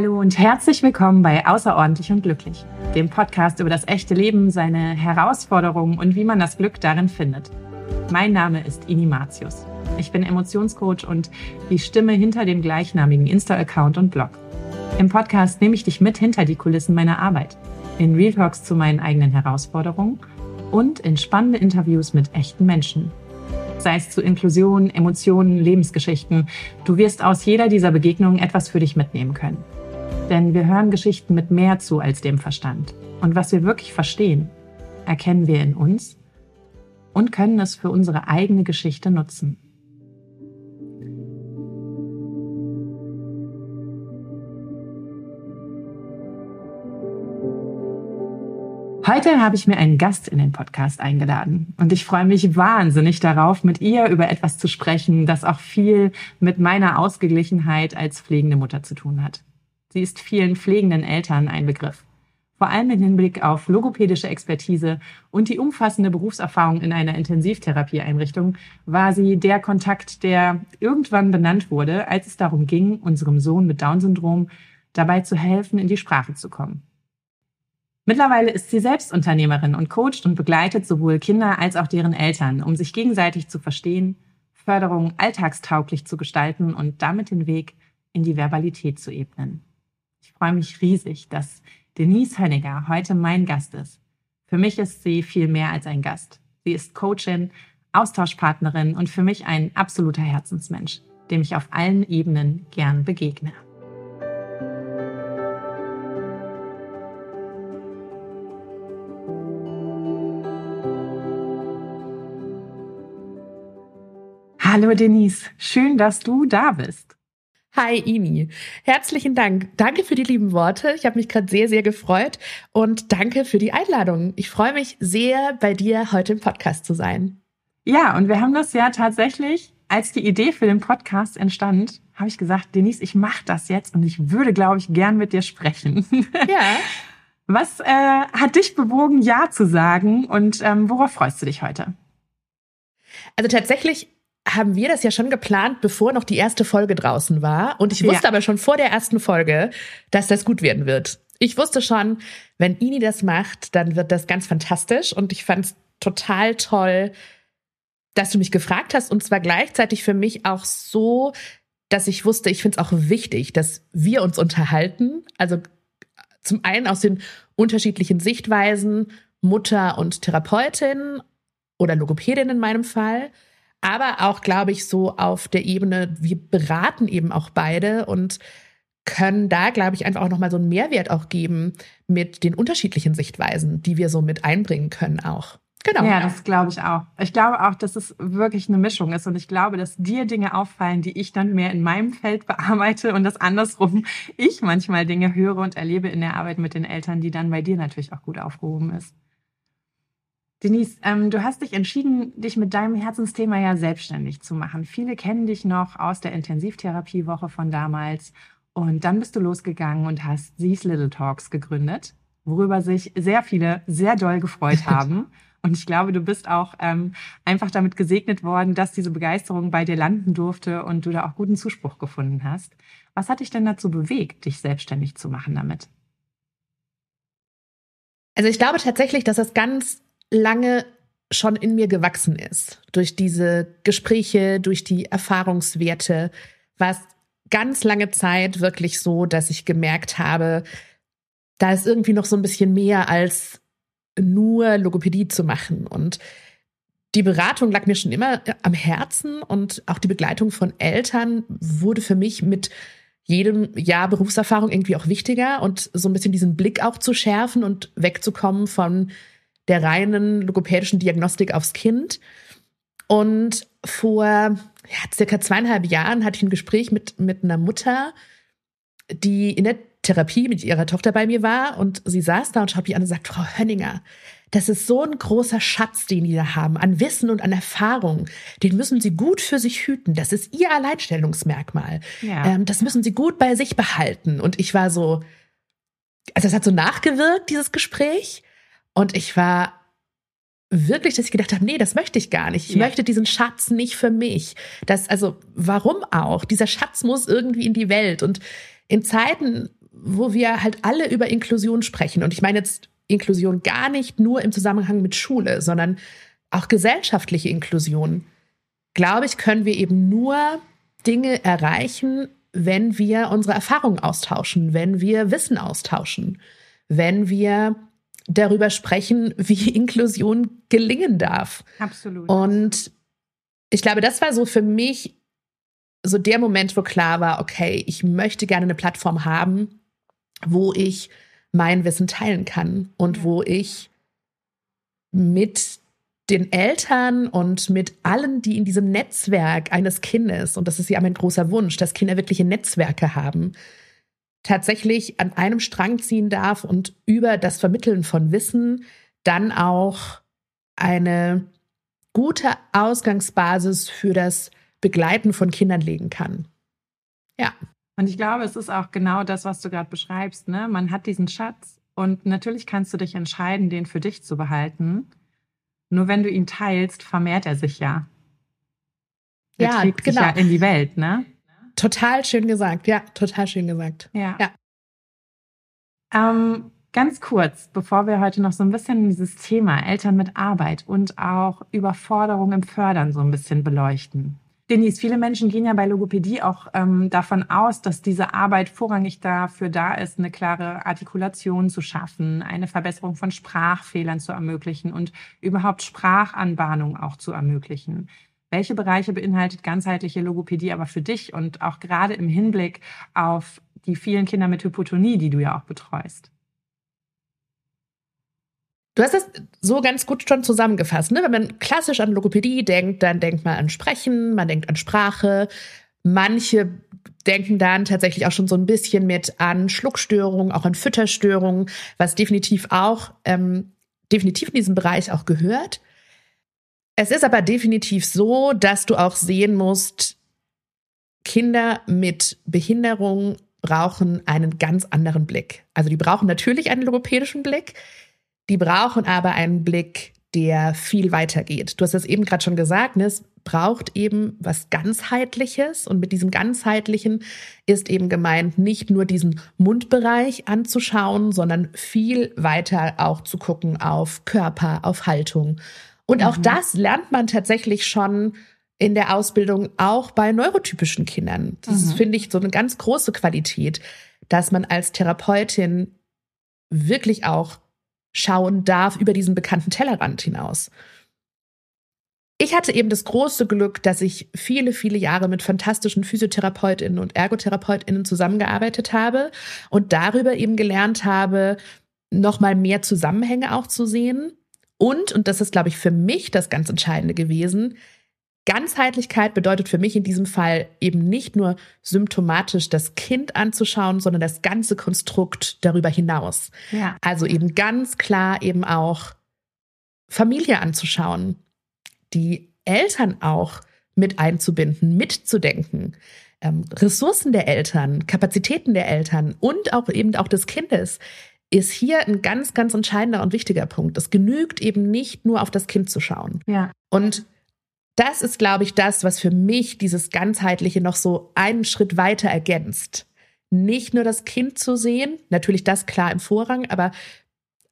Hallo und herzlich willkommen bei Außerordentlich und Glücklich, dem Podcast über das echte Leben, seine Herausforderungen und wie man das Glück darin findet. Mein Name ist Ini Matius. Ich bin Emotionscoach und die Stimme hinter dem gleichnamigen Insta-Account und Blog. Im Podcast nehme ich dich mit hinter die Kulissen meiner Arbeit, in Real Talks zu meinen eigenen Herausforderungen und in spannende Interviews mit echten Menschen. Sei es zu Inklusion, Emotionen, Lebensgeschichten. Du wirst aus jeder dieser Begegnungen etwas für dich mitnehmen können. Denn wir hören Geschichten mit mehr zu als dem Verstand. Und was wir wirklich verstehen, erkennen wir in uns und können es für unsere eigene Geschichte nutzen. Heute habe ich mir einen Gast in den Podcast eingeladen und ich freue mich wahnsinnig darauf, mit ihr über etwas zu sprechen, das auch viel mit meiner Ausgeglichenheit als pflegende Mutter zu tun hat. Sie ist vielen pflegenden Eltern ein Begriff. Vor allem im Hinblick auf logopädische Expertise und die umfassende Berufserfahrung in einer Intensivtherapieeinrichtung war sie der Kontakt, der irgendwann benannt wurde, als es darum ging, unserem Sohn mit Down-Syndrom dabei zu helfen, in die Sprache zu kommen. Mittlerweile ist sie selbst Unternehmerin und coacht und begleitet sowohl Kinder als auch deren Eltern, um sich gegenseitig zu verstehen, Förderung alltagstauglich zu gestalten und damit den Weg in die Verbalität zu ebnen. Ich freue mich riesig, dass Denise Hönniger heute mein Gast ist. Für mich ist sie viel mehr als ein Gast. Sie ist Coachin, Austauschpartnerin und für mich ein absoluter Herzensmensch, dem ich auf allen Ebenen gern begegne. Hallo Denise, schön, dass du da bist. Hi Ini, herzlichen Dank. Danke für die lieben Worte. Ich habe mich gerade sehr, sehr gefreut und danke für die Einladung. Ich freue mich sehr, bei dir heute im Podcast zu sein. Ja, und wir haben das ja tatsächlich, als die Idee für den Podcast entstand, habe ich gesagt, Denise, ich mache das jetzt und ich würde, glaube ich, gern mit dir sprechen. Ja. Was äh, hat dich bewogen, Ja zu sagen und ähm, worauf freust du dich heute? Also tatsächlich haben wir das ja schon geplant, bevor noch die erste Folge draußen war. Und ich wusste ja. aber schon vor der ersten Folge, dass das gut werden wird. Ich wusste schon, wenn Ini das macht, dann wird das ganz fantastisch. Und ich fand es total toll, dass du mich gefragt hast. Und zwar gleichzeitig für mich auch so, dass ich wusste, ich finde es auch wichtig, dass wir uns unterhalten. Also zum einen aus den unterschiedlichen Sichtweisen, Mutter und Therapeutin oder Logopädin in meinem Fall aber auch, glaube ich, so auf der Ebene, wir beraten eben auch beide und können da, glaube ich, einfach auch nochmal so einen Mehrwert auch geben mit den unterschiedlichen Sichtweisen, die wir so mit einbringen können auch. Genau. Ja, das glaube ich auch. Ich glaube auch, dass es wirklich eine Mischung ist. Und ich glaube, dass dir Dinge auffallen, die ich dann mehr in meinem Feld bearbeite und dass andersrum ich manchmal Dinge höre und erlebe in der Arbeit mit den Eltern, die dann bei dir natürlich auch gut aufgehoben ist. Denise, ähm, du hast dich entschieden, dich mit deinem Herzensthema ja selbstständig zu machen. Viele kennen dich noch aus der Intensivtherapiewoche von damals. Und dann bist du losgegangen und hast These Little Talks gegründet, worüber sich sehr viele sehr doll gefreut haben. Und ich glaube, du bist auch ähm, einfach damit gesegnet worden, dass diese Begeisterung bei dir landen durfte und du da auch guten Zuspruch gefunden hast. Was hat dich denn dazu bewegt, dich selbstständig zu machen damit? Also ich glaube tatsächlich, dass das ganz lange schon in mir gewachsen ist. Durch diese Gespräche, durch die Erfahrungswerte war es ganz lange Zeit wirklich so, dass ich gemerkt habe, da ist irgendwie noch so ein bisschen mehr als nur Logopädie zu machen. Und die Beratung lag mir schon immer am Herzen und auch die Begleitung von Eltern wurde für mich mit jedem Jahr Berufserfahrung irgendwie auch wichtiger und so ein bisschen diesen Blick auch zu schärfen und wegzukommen von der reinen logopädischen Diagnostik aufs Kind. Und vor ja, circa zweieinhalb Jahren hatte ich ein Gespräch mit, mit einer Mutter, die in der Therapie mit ihrer Tochter bei mir war und sie saß da und schaut mich an und sagt, Frau Hönninger, das ist so ein großer Schatz, den die da haben, an Wissen und an Erfahrung. Den müssen sie gut für sich hüten. Das ist ihr Alleinstellungsmerkmal. Ja. Ähm, das müssen sie gut bei sich behalten. Und ich war so, also es hat so nachgewirkt, dieses Gespräch. Und ich war wirklich, dass ich gedacht habe, nee, das möchte ich gar nicht. Ich ja. möchte diesen Schatz nicht für mich. Das, also, warum auch? Dieser Schatz muss irgendwie in die Welt. Und in Zeiten, wo wir halt alle über Inklusion sprechen. Und ich meine jetzt Inklusion gar nicht nur im Zusammenhang mit Schule, sondern auch gesellschaftliche Inklusion. Glaube ich, können wir eben nur Dinge erreichen, wenn wir unsere Erfahrungen austauschen, wenn wir Wissen austauschen, wenn wir darüber sprechen, wie Inklusion gelingen darf. Absolut. Und ich glaube, das war so für mich so der Moment, wo klar war, okay, ich möchte gerne eine Plattform haben, wo ich mein Wissen teilen kann und wo ich mit den Eltern und mit allen, die in diesem Netzwerk eines Kindes, und das ist ja mein großer Wunsch, dass Kinder wirkliche Netzwerke haben, tatsächlich an einem Strang ziehen darf und über das Vermitteln von Wissen dann auch eine gute Ausgangsbasis für das Begleiten von Kindern legen kann. Ja. Und ich glaube, es ist auch genau das, was du gerade beschreibst. Ne? Man hat diesen Schatz und natürlich kannst du dich entscheiden, den für dich zu behalten. Nur wenn du ihn teilst, vermehrt er sich ja. Er ja, trägt genau. sich ja in die Welt, ne? Total schön gesagt, ja, total schön gesagt. Ja. ja. Ähm, ganz kurz, bevor wir heute noch so ein bisschen dieses Thema Eltern mit Arbeit und auch Überforderung im Fördern so ein bisschen beleuchten. Denise, viele Menschen gehen ja bei Logopädie auch ähm, davon aus, dass diese Arbeit vorrangig dafür da ist, eine klare Artikulation zu schaffen, eine Verbesserung von Sprachfehlern zu ermöglichen und überhaupt Sprachanbahnung auch zu ermöglichen. Welche Bereiche beinhaltet ganzheitliche Logopädie aber für dich und auch gerade im Hinblick auf die vielen Kinder mit Hypotonie, die du ja auch betreust? Du hast es so ganz gut schon zusammengefasst. Ne? Wenn man klassisch an Logopädie denkt, dann denkt man an Sprechen, man denkt an Sprache. Manche denken dann tatsächlich auch schon so ein bisschen mit an Schluckstörungen, auch an Fütterstörungen, was definitiv auch ähm, definitiv in diesem Bereich auch gehört. Es ist aber definitiv so, dass du auch sehen musst, Kinder mit Behinderung brauchen einen ganz anderen Blick. Also die brauchen natürlich einen logopädischen Blick, die brauchen aber einen Blick, der viel weiter geht. Du hast es eben gerade schon gesagt, ne? es braucht eben was ganzheitliches und mit diesem ganzheitlichen ist eben gemeint, nicht nur diesen Mundbereich anzuschauen, sondern viel weiter auch zu gucken auf Körper, auf Haltung. Und auch mhm. das lernt man tatsächlich schon in der Ausbildung auch bei neurotypischen Kindern. Das mhm. finde ich so eine ganz große Qualität, dass man als Therapeutin wirklich auch schauen darf über diesen bekannten Tellerrand hinaus. Ich hatte eben das große Glück, dass ich viele, viele Jahre mit fantastischen Physiotherapeutinnen und Ergotherapeutinnen zusammengearbeitet habe und darüber eben gelernt habe, nochmal mehr Zusammenhänge auch zu sehen. Und, und das ist, glaube ich, für mich das ganz Entscheidende gewesen, Ganzheitlichkeit bedeutet für mich in diesem Fall eben nicht nur symptomatisch das Kind anzuschauen, sondern das ganze Konstrukt darüber hinaus. Ja. Also eben ganz klar eben auch Familie anzuschauen, die Eltern auch mit einzubinden, mitzudenken, ähm, Ressourcen der Eltern, Kapazitäten der Eltern und auch eben auch des Kindes ist hier ein ganz, ganz entscheidender und wichtiger Punkt. Es genügt eben nicht nur auf das Kind zu schauen. Ja. Und das ist, glaube ich, das, was für mich dieses Ganzheitliche noch so einen Schritt weiter ergänzt. Nicht nur das Kind zu sehen, natürlich das klar im Vorrang, aber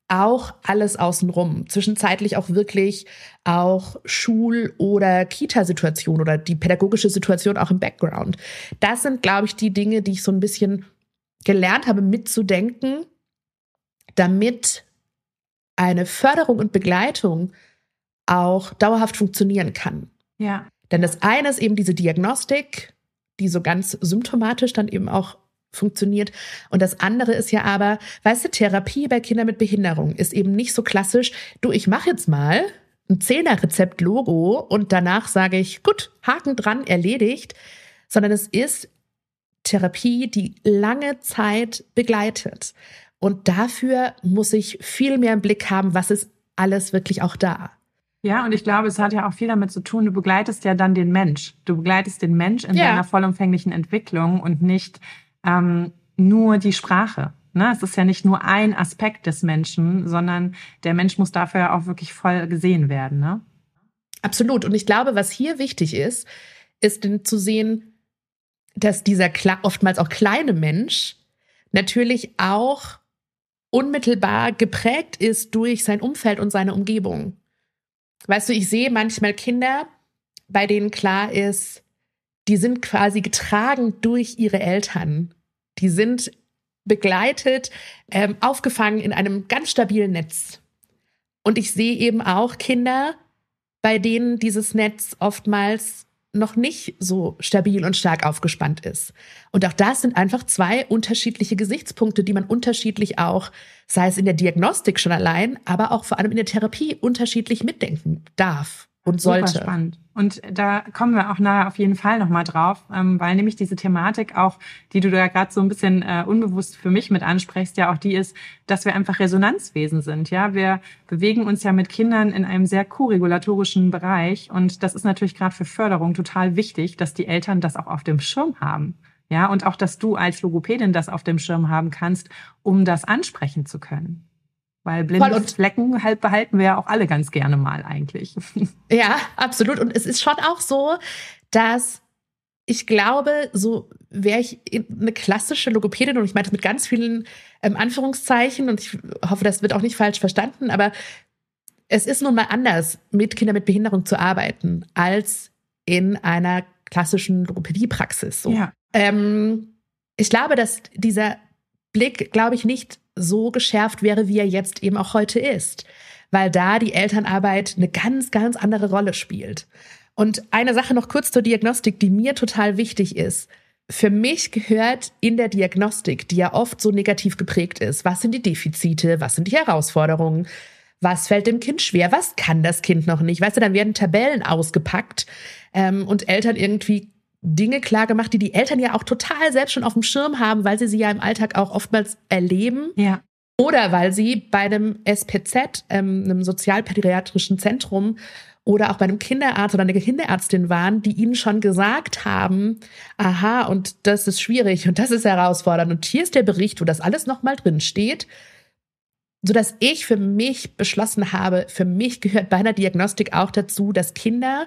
auch alles außenrum. Zwischenzeitlich auch wirklich auch Schul- oder Kita-Situation oder die pädagogische Situation auch im Background. Das sind, glaube ich, die Dinge, die ich so ein bisschen gelernt habe mitzudenken, damit eine Förderung und Begleitung auch dauerhaft funktionieren kann. Ja. Denn das eine ist eben diese Diagnostik, die so ganz symptomatisch dann eben auch funktioniert. Und das andere ist ja aber, weißt du, Therapie bei Kindern mit Behinderung ist eben nicht so klassisch, du, ich mache jetzt mal ein Zehner-Rezept-Logo und danach sage ich, gut, Haken dran, erledigt, sondern es ist Therapie, die lange Zeit begleitet. Und dafür muss ich viel mehr im Blick haben, was ist alles wirklich auch da. Ja, und ich glaube, es hat ja auch viel damit zu tun, du begleitest ja dann den Mensch. Du begleitest den Mensch in ja. seiner vollumfänglichen Entwicklung und nicht ähm, nur die Sprache. Ne? Es ist ja nicht nur ein Aspekt des Menschen, sondern der Mensch muss dafür auch wirklich voll gesehen werden. Ne? Absolut. Und ich glaube, was hier wichtig ist, ist zu sehen, dass dieser oftmals auch kleine Mensch natürlich auch unmittelbar geprägt ist durch sein Umfeld und seine Umgebung. Weißt du, ich sehe manchmal Kinder, bei denen klar ist, die sind quasi getragen durch ihre Eltern. Die sind begleitet, ähm, aufgefangen in einem ganz stabilen Netz. Und ich sehe eben auch Kinder, bei denen dieses Netz oftmals noch nicht so stabil und stark aufgespannt ist. Und auch das sind einfach zwei unterschiedliche Gesichtspunkte, die man unterschiedlich auch, sei es in der Diagnostik schon allein, aber auch vor allem in der Therapie unterschiedlich mitdenken darf und sollte. Super spannend. Und da kommen wir auch nachher auf jeden Fall nochmal drauf, ähm, weil nämlich diese Thematik auch, die du da gerade so ein bisschen äh, unbewusst für mich mit ansprichst, ja auch die ist, dass wir einfach Resonanzwesen sind. Ja, wir bewegen uns ja mit Kindern in einem sehr koregulatorischen Bereich und das ist natürlich gerade für Förderung total wichtig, dass die Eltern das auch auf dem Schirm haben. Ja, und auch, dass du als Logopädin das auf dem Schirm haben kannst, um das ansprechen zu können. Weil blinde Flecken halt behalten wir ja auch alle ganz gerne mal eigentlich. Ja, absolut. Und es ist schon auch so, dass ich glaube, so wäre ich eine klassische Logopädin und ich meine das mit ganz vielen ähm, Anführungszeichen und ich hoffe, das wird auch nicht falsch verstanden, aber es ist nun mal anders, mit Kindern mit Behinderung zu arbeiten, als in einer klassischen Logopädiepraxis. So. Ja. Ähm, ich glaube, dass dieser Blick, glaube ich, nicht so geschärft wäre, wie er jetzt eben auch heute ist, weil da die Elternarbeit eine ganz, ganz andere Rolle spielt. Und eine Sache noch kurz zur Diagnostik, die mir total wichtig ist. Für mich gehört in der Diagnostik, die ja oft so negativ geprägt ist, was sind die Defizite, was sind die Herausforderungen, was fällt dem Kind schwer, was kann das Kind noch nicht. Weißt du, dann werden Tabellen ausgepackt ähm, und Eltern irgendwie Dinge klar gemacht, die die Eltern ja auch total selbst schon auf dem Schirm haben, weil sie sie ja im Alltag auch oftmals erleben. Ja. Oder weil sie bei einem SPZ, ähm, einem sozialpädiatrischen Zentrum oder auch bei einem Kinderarzt oder einer Kinderärztin waren, die ihnen schon gesagt haben, aha, und das ist schwierig und das ist herausfordernd und hier ist der Bericht, wo das alles nochmal drin steht, sodass ich für mich beschlossen habe, für mich gehört bei einer Diagnostik auch dazu, dass Kinder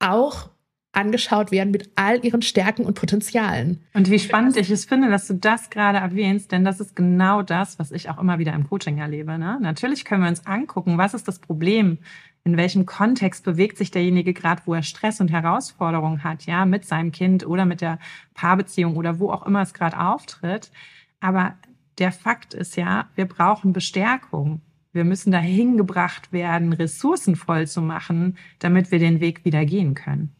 auch angeschaut werden mit all ihren Stärken und Potenzialen. Und wie spannend ich es finde, dass du das gerade erwähnst, denn das ist genau das, was ich auch immer wieder im Coaching erlebe. Ne? Natürlich können wir uns angucken, was ist das Problem, in welchem Kontext bewegt sich derjenige gerade, wo er Stress und Herausforderungen hat, ja, mit seinem Kind oder mit der Paarbeziehung oder wo auch immer es gerade auftritt. Aber der Fakt ist ja, wir brauchen Bestärkung. Wir müssen dahin gebracht werden, Ressourcen voll zu machen, damit wir den Weg wieder gehen können.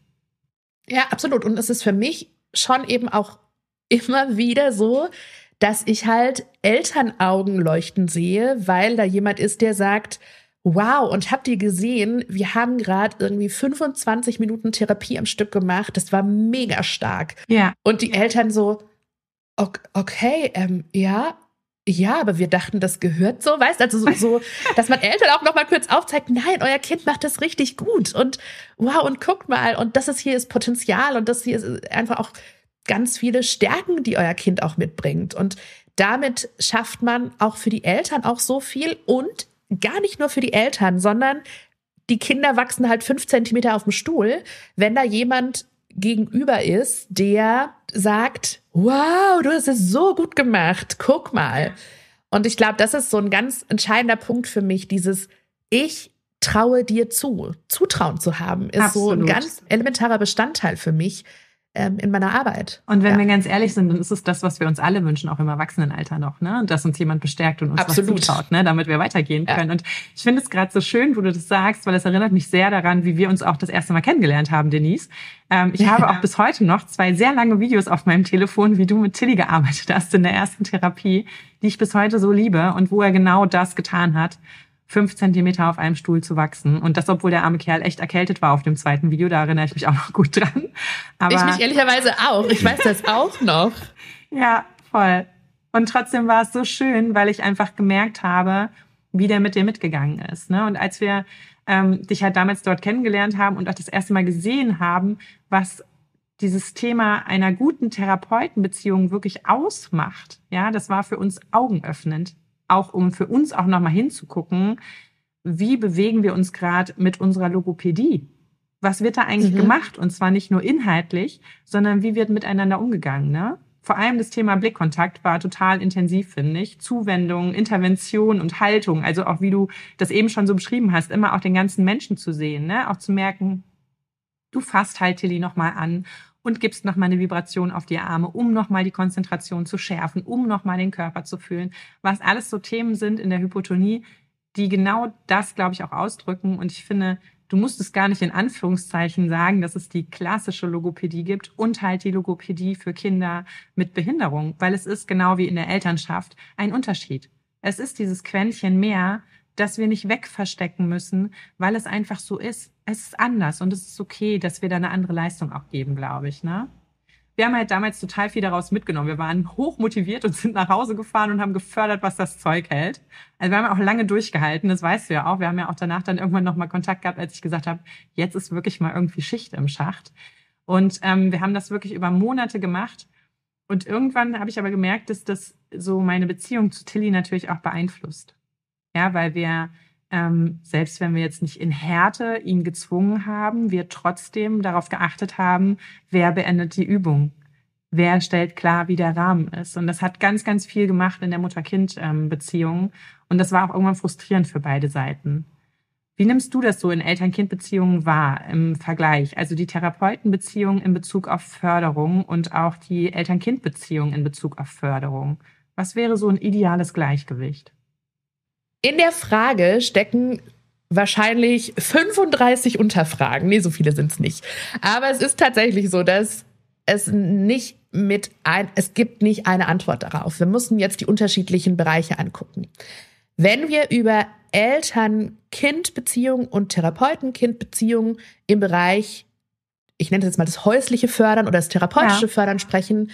Ja, absolut. Und es ist für mich schon eben auch immer wieder so, dass ich halt Elternaugen leuchten sehe, weil da jemand ist, der sagt, wow, und habt ihr gesehen, wir haben gerade irgendwie 25 Minuten Therapie am Stück gemacht, das war mega stark. Ja. Und die Eltern so, okay, ähm, ja, ja, aber wir dachten, das gehört so, weißt also so, so dass man Eltern auch noch mal kurz aufzeigt, nein, euer Kind macht das richtig gut und wow und guckt mal und das ist hier ist Potenzial und das hier ist einfach auch ganz viele Stärken, die euer Kind auch mitbringt und damit schafft man auch für die Eltern auch so viel und gar nicht nur für die Eltern, sondern die Kinder wachsen halt fünf Zentimeter auf dem Stuhl, wenn da jemand gegenüber ist, der sagt, wow, du hast es so gut gemacht, guck mal. Und ich glaube, das ist so ein ganz entscheidender Punkt für mich, dieses Ich traue dir zu. Zutrauen zu haben, ist Absolut. so ein ganz elementarer Bestandteil für mich, in meiner Arbeit. Und wenn ja. wir ganz ehrlich sind, dann ist es das, was wir uns alle wünschen, auch im Erwachsenenalter noch, ne? Dass uns jemand bestärkt und uns Absolut. was zutraut, ne? Damit wir weitergehen können. Und ich finde es gerade so schön, wo du das sagst, weil es erinnert mich sehr daran, wie wir uns auch das erste Mal kennengelernt haben, Denise. Ähm, ich habe auch bis heute noch zwei sehr lange Videos auf meinem Telefon, wie du mit Tilly gearbeitet hast in der ersten Therapie, die ich bis heute so liebe und wo er genau das getan hat fünf Zentimeter auf einem Stuhl zu wachsen. Und das, obwohl der arme Kerl echt erkältet war auf dem zweiten Video, da erinnere ich mich auch noch gut dran. Aber ich mich ehrlicherweise auch. Ich weiß das auch noch. ja, voll. Und trotzdem war es so schön, weil ich einfach gemerkt habe, wie der mit dir mitgegangen ist. Ne? Und als wir ähm, dich halt damals dort kennengelernt haben und auch das erste Mal gesehen haben, was dieses Thema einer guten Therapeutenbeziehung wirklich ausmacht, ja, das war für uns augenöffnend auch um für uns auch nochmal hinzugucken, wie bewegen wir uns gerade mit unserer Logopädie? Was wird da eigentlich mhm. gemacht? Und zwar nicht nur inhaltlich, sondern wie wird miteinander umgegangen, ne? vor allem das Thema Blickkontakt war total intensiv, finde ich. Zuwendung, Intervention und Haltung. Also auch wie du das eben schon so beschrieben hast, immer auch den ganzen Menschen zu sehen, ne? Auch zu merken, du fasst halt Tilly nochmal an und gibst nochmal eine Vibration auf die Arme, um nochmal die Konzentration zu schärfen, um nochmal den Körper zu fühlen. Was alles so Themen sind in der Hypotonie, die genau das, glaube ich, auch ausdrücken. Und ich finde, du musst es gar nicht in Anführungszeichen sagen, dass es die klassische Logopädie gibt und halt die Logopädie für Kinder mit Behinderung, weil es ist genau wie in der Elternschaft ein Unterschied. Es ist dieses Quäntchen mehr, das wir nicht wegverstecken müssen, weil es einfach so ist. Es ist anders und es ist okay, dass wir da eine andere Leistung auch geben, glaube ich, ne? wir haben halt damals total viel daraus mitgenommen. Wir waren hoch motiviert und sind nach Hause gefahren und haben gefördert, was das Zeug hält. Also wir haben auch lange durchgehalten, das weißt du ja auch. Wir haben ja auch danach dann irgendwann nochmal Kontakt gehabt, als ich gesagt habe, jetzt ist wirklich mal irgendwie Schicht im Schacht. Und ähm, wir haben das wirklich über Monate gemacht. Und irgendwann habe ich aber gemerkt, dass das so meine Beziehung zu Tilly natürlich auch beeinflusst. Ja, weil wir ähm, selbst wenn wir jetzt nicht in Härte ihn gezwungen haben, wir trotzdem darauf geachtet haben, wer beendet die Übung. Wer stellt klar, wie der Rahmen ist. Und das hat ganz, ganz viel gemacht in der Mutter-Kind-Beziehung. Und das war auch irgendwann frustrierend für beide Seiten. Wie nimmst du das so in Eltern-Kind-Beziehungen wahr im Vergleich? Also die Therapeutenbeziehung in Bezug auf Förderung und auch die Eltern-Kind-Beziehung in Bezug auf Förderung. Was wäre so ein ideales Gleichgewicht? In der Frage stecken wahrscheinlich 35 Unterfragen. Nee, so viele sind es nicht. Aber es ist tatsächlich so, dass es nicht mit ein, es gibt nicht eine Antwort darauf. Wir müssen jetzt die unterschiedlichen Bereiche angucken. Wenn wir über Eltern-Kind-Beziehungen und Therapeuten-Kind-Beziehungen im Bereich, ich nenne das jetzt mal das häusliche Fördern oder das therapeutische ja. Fördern sprechen,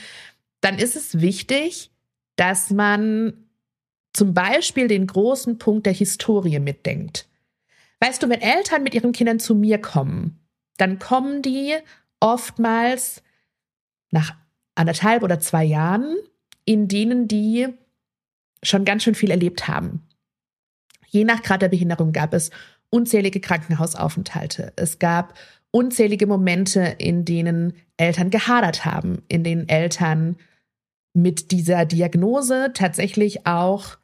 dann ist es wichtig, dass man zum Beispiel den großen Punkt der Historie mitdenkt. Weißt du, wenn Eltern mit ihren Kindern zu mir kommen, dann kommen die oftmals nach anderthalb oder zwei Jahren, in denen die schon ganz schön viel erlebt haben. Je nach Grad der Behinderung gab es unzählige Krankenhausaufenthalte. Es gab unzählige Momente, in denen Eltern gehadert haben, in denen Eltern mit dieser Diagnose tatsächlich auch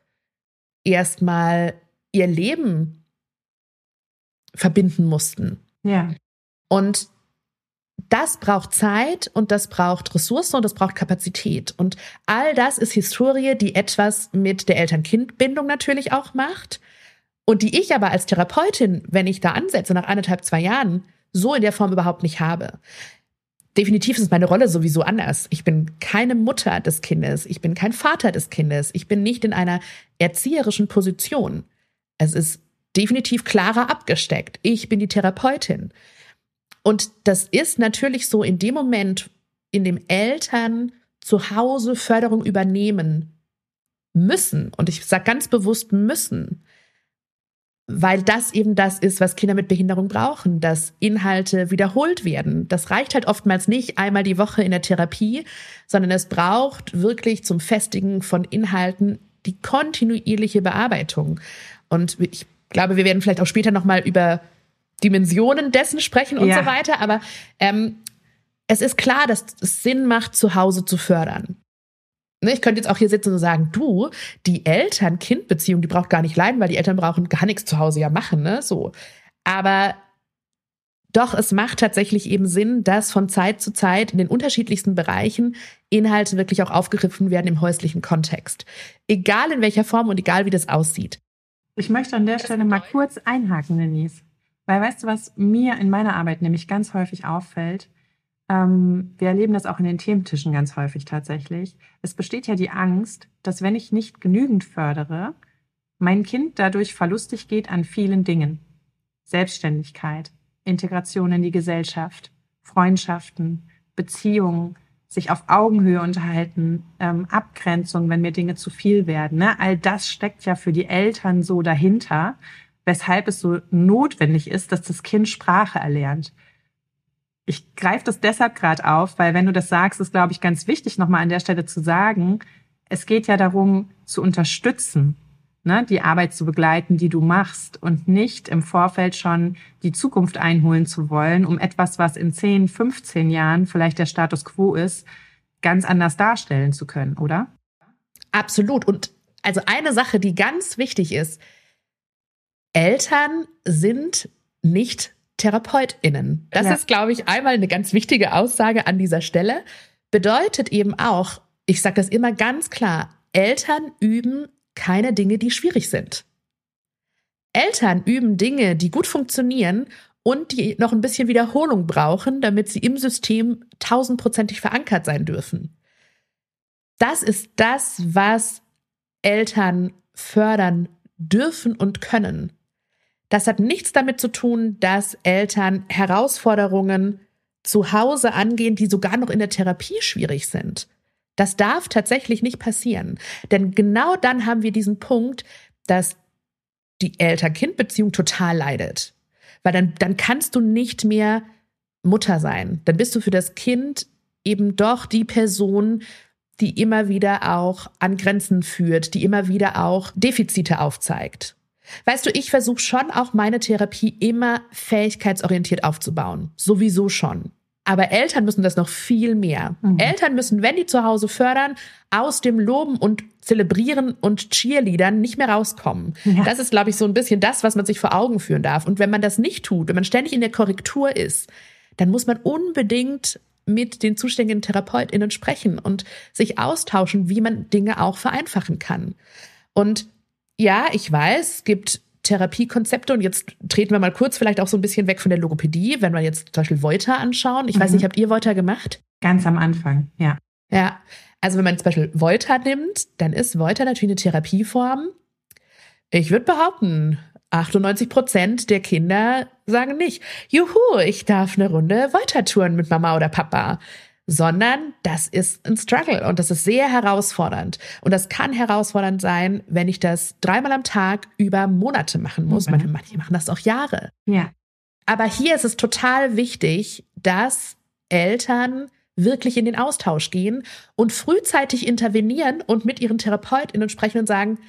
erstmal ihr Leben verbinden mussten. Ja. Und das braucht Zeit und das braucht Ressourcen und das braucht Kapazität. Und all das ist Historie, die etwas mit der Eltern-Kind-Bindung natürlich auch macht. Und die ich aber als Therapeutin, wenn ich da ansetze, nach anderthalb, zwei Jahren, so in der Form überhaupt nicht habe definitiv ist meine Rolle sowieso anders. Ich bin keine Mutter des Kindes, ich bin kein Vater des Kindes, ich bin nicht in einer erzieherischen Position. Es ist definitiv klarer abgesteckt. Ich bin die Therapeutin. Und das ist natürlich so in dem Moment, in dem Eltern zu Hause Förderung übernehmen müssen, und ich sage ganz bewusst müssen, weil das eben das ist, was Kinder mit Behinderung brauchen, dass Inhalte wiederholt werden. Das reicht halt oftmals nicht einmal die Woche in der Therapie, sondern es braucht wirklich zum Festigen von Inhalten die kontinuierliche Bearbeitung. Und ich glaube, wir werden vielleicht auch später nochmal über Dimensionen dessen sprechen und ja. so weiter, aber ähm, es ist klar, dass es Sinn macht, zu Hause zu fördern. Ne, ich könnte jetzt auch hier sitzen und sagen, du, die Eltern-Kind-Beziehung, die braucht gar nicht leiden, weil die Eltern brauchen gar nichts zu Hause ja machen, ne? So. Aber doch, es macht tatsächlich eben Sinn, dass von Zeit zu Zeit in den unterschiedlichsten Bereichen Inhalte wirklich auch aufgegriffen werden im häuslichen Kontext. Egal in welcher Form und egal wie das aussieht. Ich möchte an der Stelle mal kurz einhaken, Denise. Weil weißt du, was mir in meiner Arbeit nämlich ganz häufig auffällt? Ähm, wir erleben das auch in den Thementischen ganz häufig tatsächlich. Es besteht ja die Angst, dass wenn ich nicht genügend fördere, mein Kind dadurch verlustig geht an vielen Dingen. Selbstständigkeit, Integration in die Gesellschaft, Freundschaften, Beziehungen, sich auf Augenhöhe unterhalten, ähm, Abgrenzung, wenn mir Dinge zu viel werden. Ne? All das steckt ja für die Eltern so dahinter, weshalb es so notwendig ist, dass das Kind Sprache erlernt. Ich greife das deshalb gerade auf, weil wenn du das sagst, ist, glaube ich, ganz wichtig, nochmal an der Stelle zu sagen, es geht ja darum, zu unterstützen, ne, die Arbeit zu begleiten, die du machst und nicht im Vorfeld schon die Zukunft einholen zu wollen, um etwas, was in 10, 15 Jahren vielleicht der Status quo ist, ganz anders darstellen zu können, oder? Absolut. Und also eine Sache, die ganz wichtig ist, Eltern sind nicht TherapeutInnen. Das ja. ist, glaube ich, einmal eine ganz wichtige Aussage an dieser Stelle. Bedeutet eben auch, ich sage das immer ganz klar, Eltern üben keine Dinge, die schwierig sind. Eltern üben Dinge, die gut funktionieren und die noch ein bisschen Wiederholung brauchen, damit sie im System tausendprozentig verankert sein dürfen. Das ist das, was Eltern fördern dürfen und können. Das hat nichts damit zu tun, dass Eltern Herausforderungen zu Hause angehen, die sogar noch in der Therapie schwierig sind. Das darf tatsächlich nicht passieren. Denn genau dann haben wir diesen Punkt, dass die Eltern-Kind-Beziehung total leidet. Weil dann, dann kannst du nicht mehr Mutter sein. Dann bist du für das Kind eben doch die Person, die immer wieder auch an Grenzen führt, die immer wieder auch Defizite aufzeigt. Weißt du, ich versuche schon auch meine Therapie immer fähigkeitsorientiert aufzubauen. Sowieso schon. Aber Eltern müssen das noch viel mehr. Mhm. Eltern müssen, wenn die zu Hause fördern, aus dem Loben und Zelebrieren und Cheerleadern nicht mehr rauskommen. Ja. Das ist, glaube ich, so ein bisschen das, was man sich vor Augen führen darf. Und wenn man das nicht tut, wenn man ständig in der Korrektur ist, dann muss man unbedingt mit den zuständigen TherapeutInnen sprechen und sich austauschen, wie man Dinge auch vereinfachen kann. Und ja, ich weiß, es gibt Therapiekonzepte und jetzt treten wir mal kurz vielleicht auch so ein bisschen weg von der Logopädie, wenn wir jetzt zum Beispiel Voiter anschauen. Ich mhm. weiß nicht, habt ihr Voiter gemacht? Ganz am Anfang, ja. Ja, also wenn man zum Beispiel Voiter nimmt, dann ist Voiter natürlich eine Therapieform. Ich würde behaupten, 98 Prozent der Kinder sagen nicht, juhu, ich darf eine Runde Voiter-Touren mit Mama oder Papa sondern das ist ein Struggle und das ist sehr herausfordernd. Und das kann herausfordernd sein, wenn ich das dreimal am Tag über Monate machen muss. Mhm. Manche machen das auch Jahre. Ja. Aber hier ist es total wichtig, dass Eltern wirklich in den Austausch gehen und frühzeitig intervenieren und mit ihren TherapeutInnen sprechen und sagen,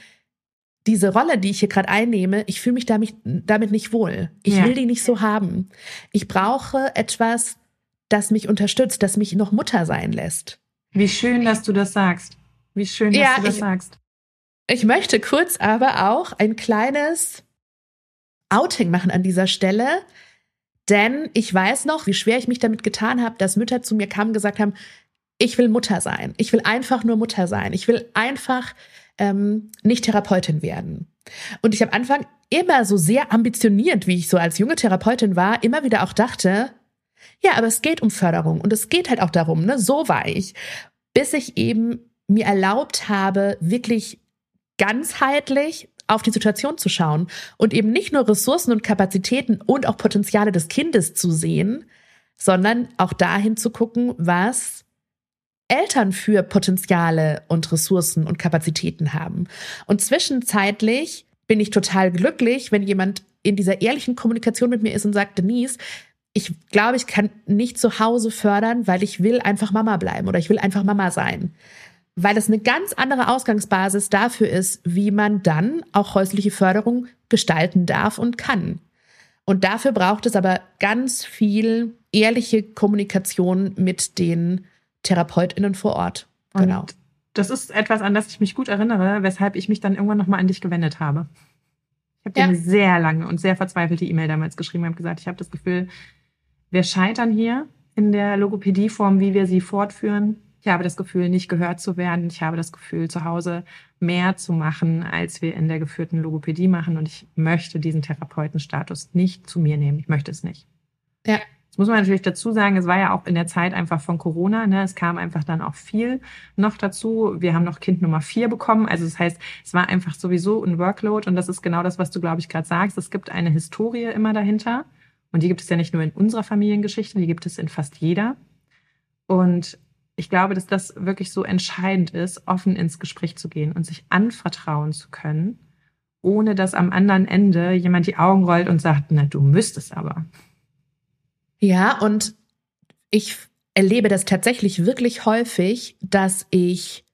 diese Rolle, die ich hier gerade einnehme, ich fühle mich damit, damit nicht wohl. Ich ja. will die nicht so haben. Ich brauche etwas, das mich unterstützt, das mich noch Mutter sein lässt. Wie schön, dass du das sagst. Wie schön, dass ja, du das ich, sagst. Ich möchte kurz aber auch ein kleines Outing machen an dieser Stelle, denn ich weiß noch, wie schwer ich mich damit getan habe, dass Mütter zu mir kamen und gesagt haben, ich will Mutter sein. Ich will einfach nur Mutter sein. Ich will einfach ähm, nicht Therapeutin werden. Und ich am Anfang immer so sehr ambitioniert, wie ich so als junge Therapeutin war, immer wieder auch dachte, ja, aber es geht um Förderung und es geht halt auch darum, ne, so war ich, bis ich eben mir erlaubt habe, wirklich ganzheitlich auf die Situation zu schauen und eben nicht nur Ressourcen und Kapazitäten und auch Potenziale des Kindes zu sehen, sondern auch dahin zu gucken, was Eltern für Potenziale und Ressourcen und Kapazitäten haben. Und zwischenzeitlich bin ich total glücklich, wenn jemand in dieser ehrlichen Kommunikation mit mir ist und sagt, Denise, ich glaube, ich kann nicht zu Hause fördern, weil ich will einfach Mama bleiben oder ich will einfach Mama sein. Weil es eine ganz andere Ausgangsbasis dafür ist, wie man dann auch häusliche Förderung gestalten darf und kann. Und dafür braucht es aber ganz viel ehrliche Kommunikation mit den TherapeutInnen vor Ort. Genau. Und das ist etwas, an das ich mich gut erinnere, weshalb ich mich dann irgendwann nochmal an dich gewendet habe. Ich habe dir ja. eine sehr lange und sehr verzweifelte E-Mail damals geschrieben und habe gesagt, ich habe das Gefühl, wir scheitern hier in der Logopädieform, wie wir sie fortführen. Ich habe das Gefühl, nicht gehört zu werden. Ich habe das Gefühl, zu Hause mehr zu machen, als wir in der geführten Logopädie machen. Und ich möchte diesen Therapeutenstatus nicht zu mir nehmen. Ich möchte es nicht. Ja. Das muss man natürlich dazu sagen, es war ja auch in der Zeit einfach von Corona. Ne? Es kam einfach dann auch viel noch dazu. Wir haben noch Kind Nummer vier bekommen. Also das heißt, es war einfach sowieso ein Workload. Und das ist genau das, was du, glaube ich, gerade sagst. Es gibt eine Historie immer dahinter. Und die gibt es ja nicht nur in unserer Familiengeschichte, die gibt es in fast jeder. Und ich glaube, dass das wirklich so entscheidend ist, offen ins Gespräch zu gehen und sich anvertrauen zu können, ohne dass am anderen Ende jemand die Augen rollt und sagt, na, du müsstest aber. Ja, und ich erlebe das tatsächlich wirklich häufig, dass ich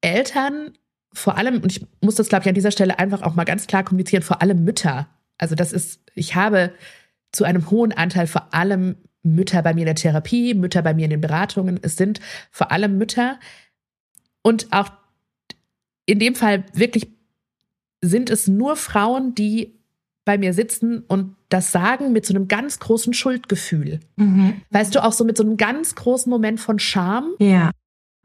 Eltern vor allem, und ich muss das, glaube ich, an dieser Stelle einfach auch mal ganz klar kommunizieren, vor allem Mütter. Also das ist, ich habe zu einem hohen Anteil vor allem Mütter bei mir in der Therapie, Mütter bei mir in den Beratungen. Es sind vor allem Mütter. Und auch in dem Fall wirklich sind es nur Frauen, die bei mir sitzen und das sagen mit so einem ganz großen Schuldgefühl. Mhm. Weißt du, auch so mit so einem ganz großen Moment von Scham. Ja.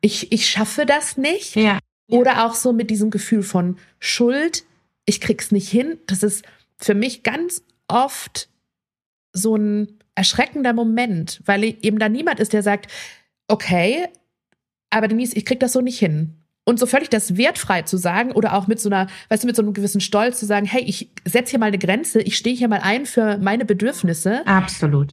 Ich, ich schaffe das nicht. Ja. Oder auch so mit diesem Gefühl von Schuld. Ich krieg's nicht hin. Das ist für mich ganz oft so ein erschreckender Moment, weil eben da niemand ist, der sagt, okay, aber Denise, ich krieg das so nicht hin. Und so völlig das wertfrei zu sagen oder auch mit so einer, weißt du, mit so einem gewissen Stolz zu sagen, hey, ich setze hier mal eine Grenze, ich stehe hier mal ein für meine Bedürfnisse. Absolut.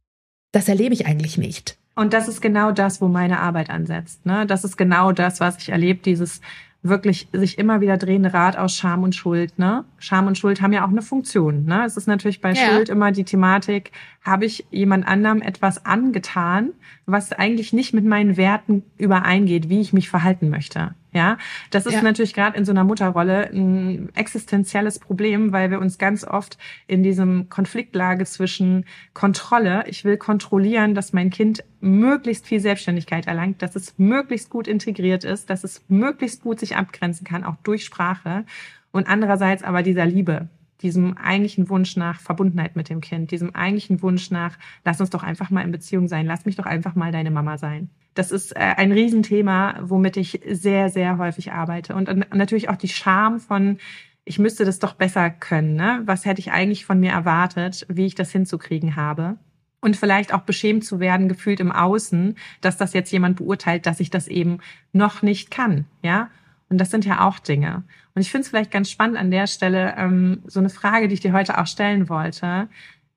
Das erlebe ich eigentlich nicht. Und das ist genau das, wo meine Arbeit ansetzt. Ne? Das ist genau das, was ich erlebe, dieses wirklich sich immer wieder drehende Rad aus Scham und Schuld. Ne? Scham und Schuld haben ja auch eine Funktion. Ne? Es ist natürlich bei ja. Schuld immer die Thematik, habe ich jemand anderem etwas angetan, was eigentlich nicht mit meinen Werten übereingeht, wie ich mich verhalten möchte. Ja, das ist ja. natürlich gerade in so einer Mutterrolle ein existenzielles Problem, weil wir uns ganz oft in diesem Konfliktlage zwischen Kontrolle, ich will kontrollieren, dass mein Kind möglichst viel Selbstständigkeit erlangt, dass es möglichst gut integriert ist, dass es möglichst gut sich abgrenzen kann, auch durch Sprache und andererseits aber dieser Liebe, diesem eigentlichen Wunsch nach Verbundenheit mit dem Kind, diesem eigentlichen Wunsch nach, lass uns doch einfach mal in Beziehung sein, lass mich doch einfach mal deine Mama sein. Das ist äh, ein Riesenthema, womit ich sehr, sehr häufig arbeite. Und natürlich auch die Scham von, ich müsste das doch besser können. Ne? Was hätte ich eigentlich von mir erwartet, wie ich das hinzukriegen habe? Und vielleicht auch beschämt zu werden, gefühlt im Außen, dass das jetzt jemand beurteilt, dass ich das eben noch nicht kann. Ja, und das sind ja auch Dinge. Und ich finde es vielleicht ganz spannend an der Stelle, ähm, so eine Frage, die ich dir heute auch stellen wollte.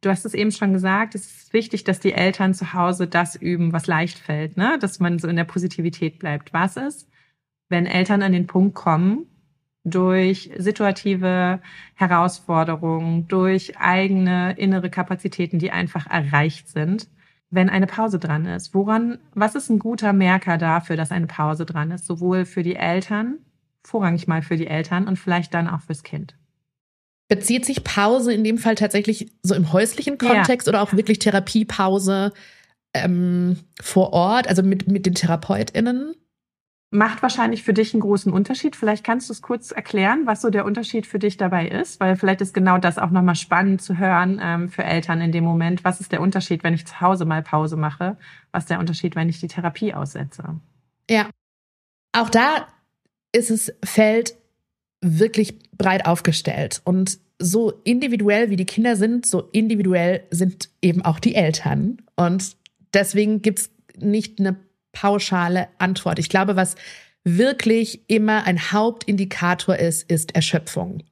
Du hast es eben schon gesagt, es ist wichtig, dass die Eltern zu Hause das üben, was leicht fällt, ne? dass man so in der Positivität bleibt. Was ist, wenn Eltern an den Punkt kommen, durch situative Herausforderungen, durch eigene innere Kapazitäten, die einfach erreicht sind, wenn eine Pause dran ist? Woran, was ist ein guter Merker dafür, dass eine Pause dran ist? Sowohl für die Eltern, vorrangig mal für die Eltern und vielleicht dann auch fürs Kind. Bezieht sich Pause in dem Fall tatsächlich so im häuslichen Kontext ja. oder auch wirklich Therapiepause ähm, vor Ort, also mit, mit den TherapeutInnen? Macht wahrscheinlich für dich einen großen Unterschied. Vielleicht kannst du es kurz erklären, was so der Unterschied für dich dabei ist, weil vielleicht ist genau das auch nochmal spannend zu hören ähm, für Eltern in dem Moment. Was ist der Unterschied, wenn ich zu Hause mal Pause mache? Was ist der Unterschied, wenn ich die Therapie aussetze? Ja, auch da ist es Feld wirklich breit aufgestellt und so individuell wie die Kinder sind, so individuell sind eben auch die Eltern. Und deswegen gibt es nicht eine pauschale Antwort. Ich glaube, was wirklich immer ein Hauptindikator ist, ist Erschöpfung.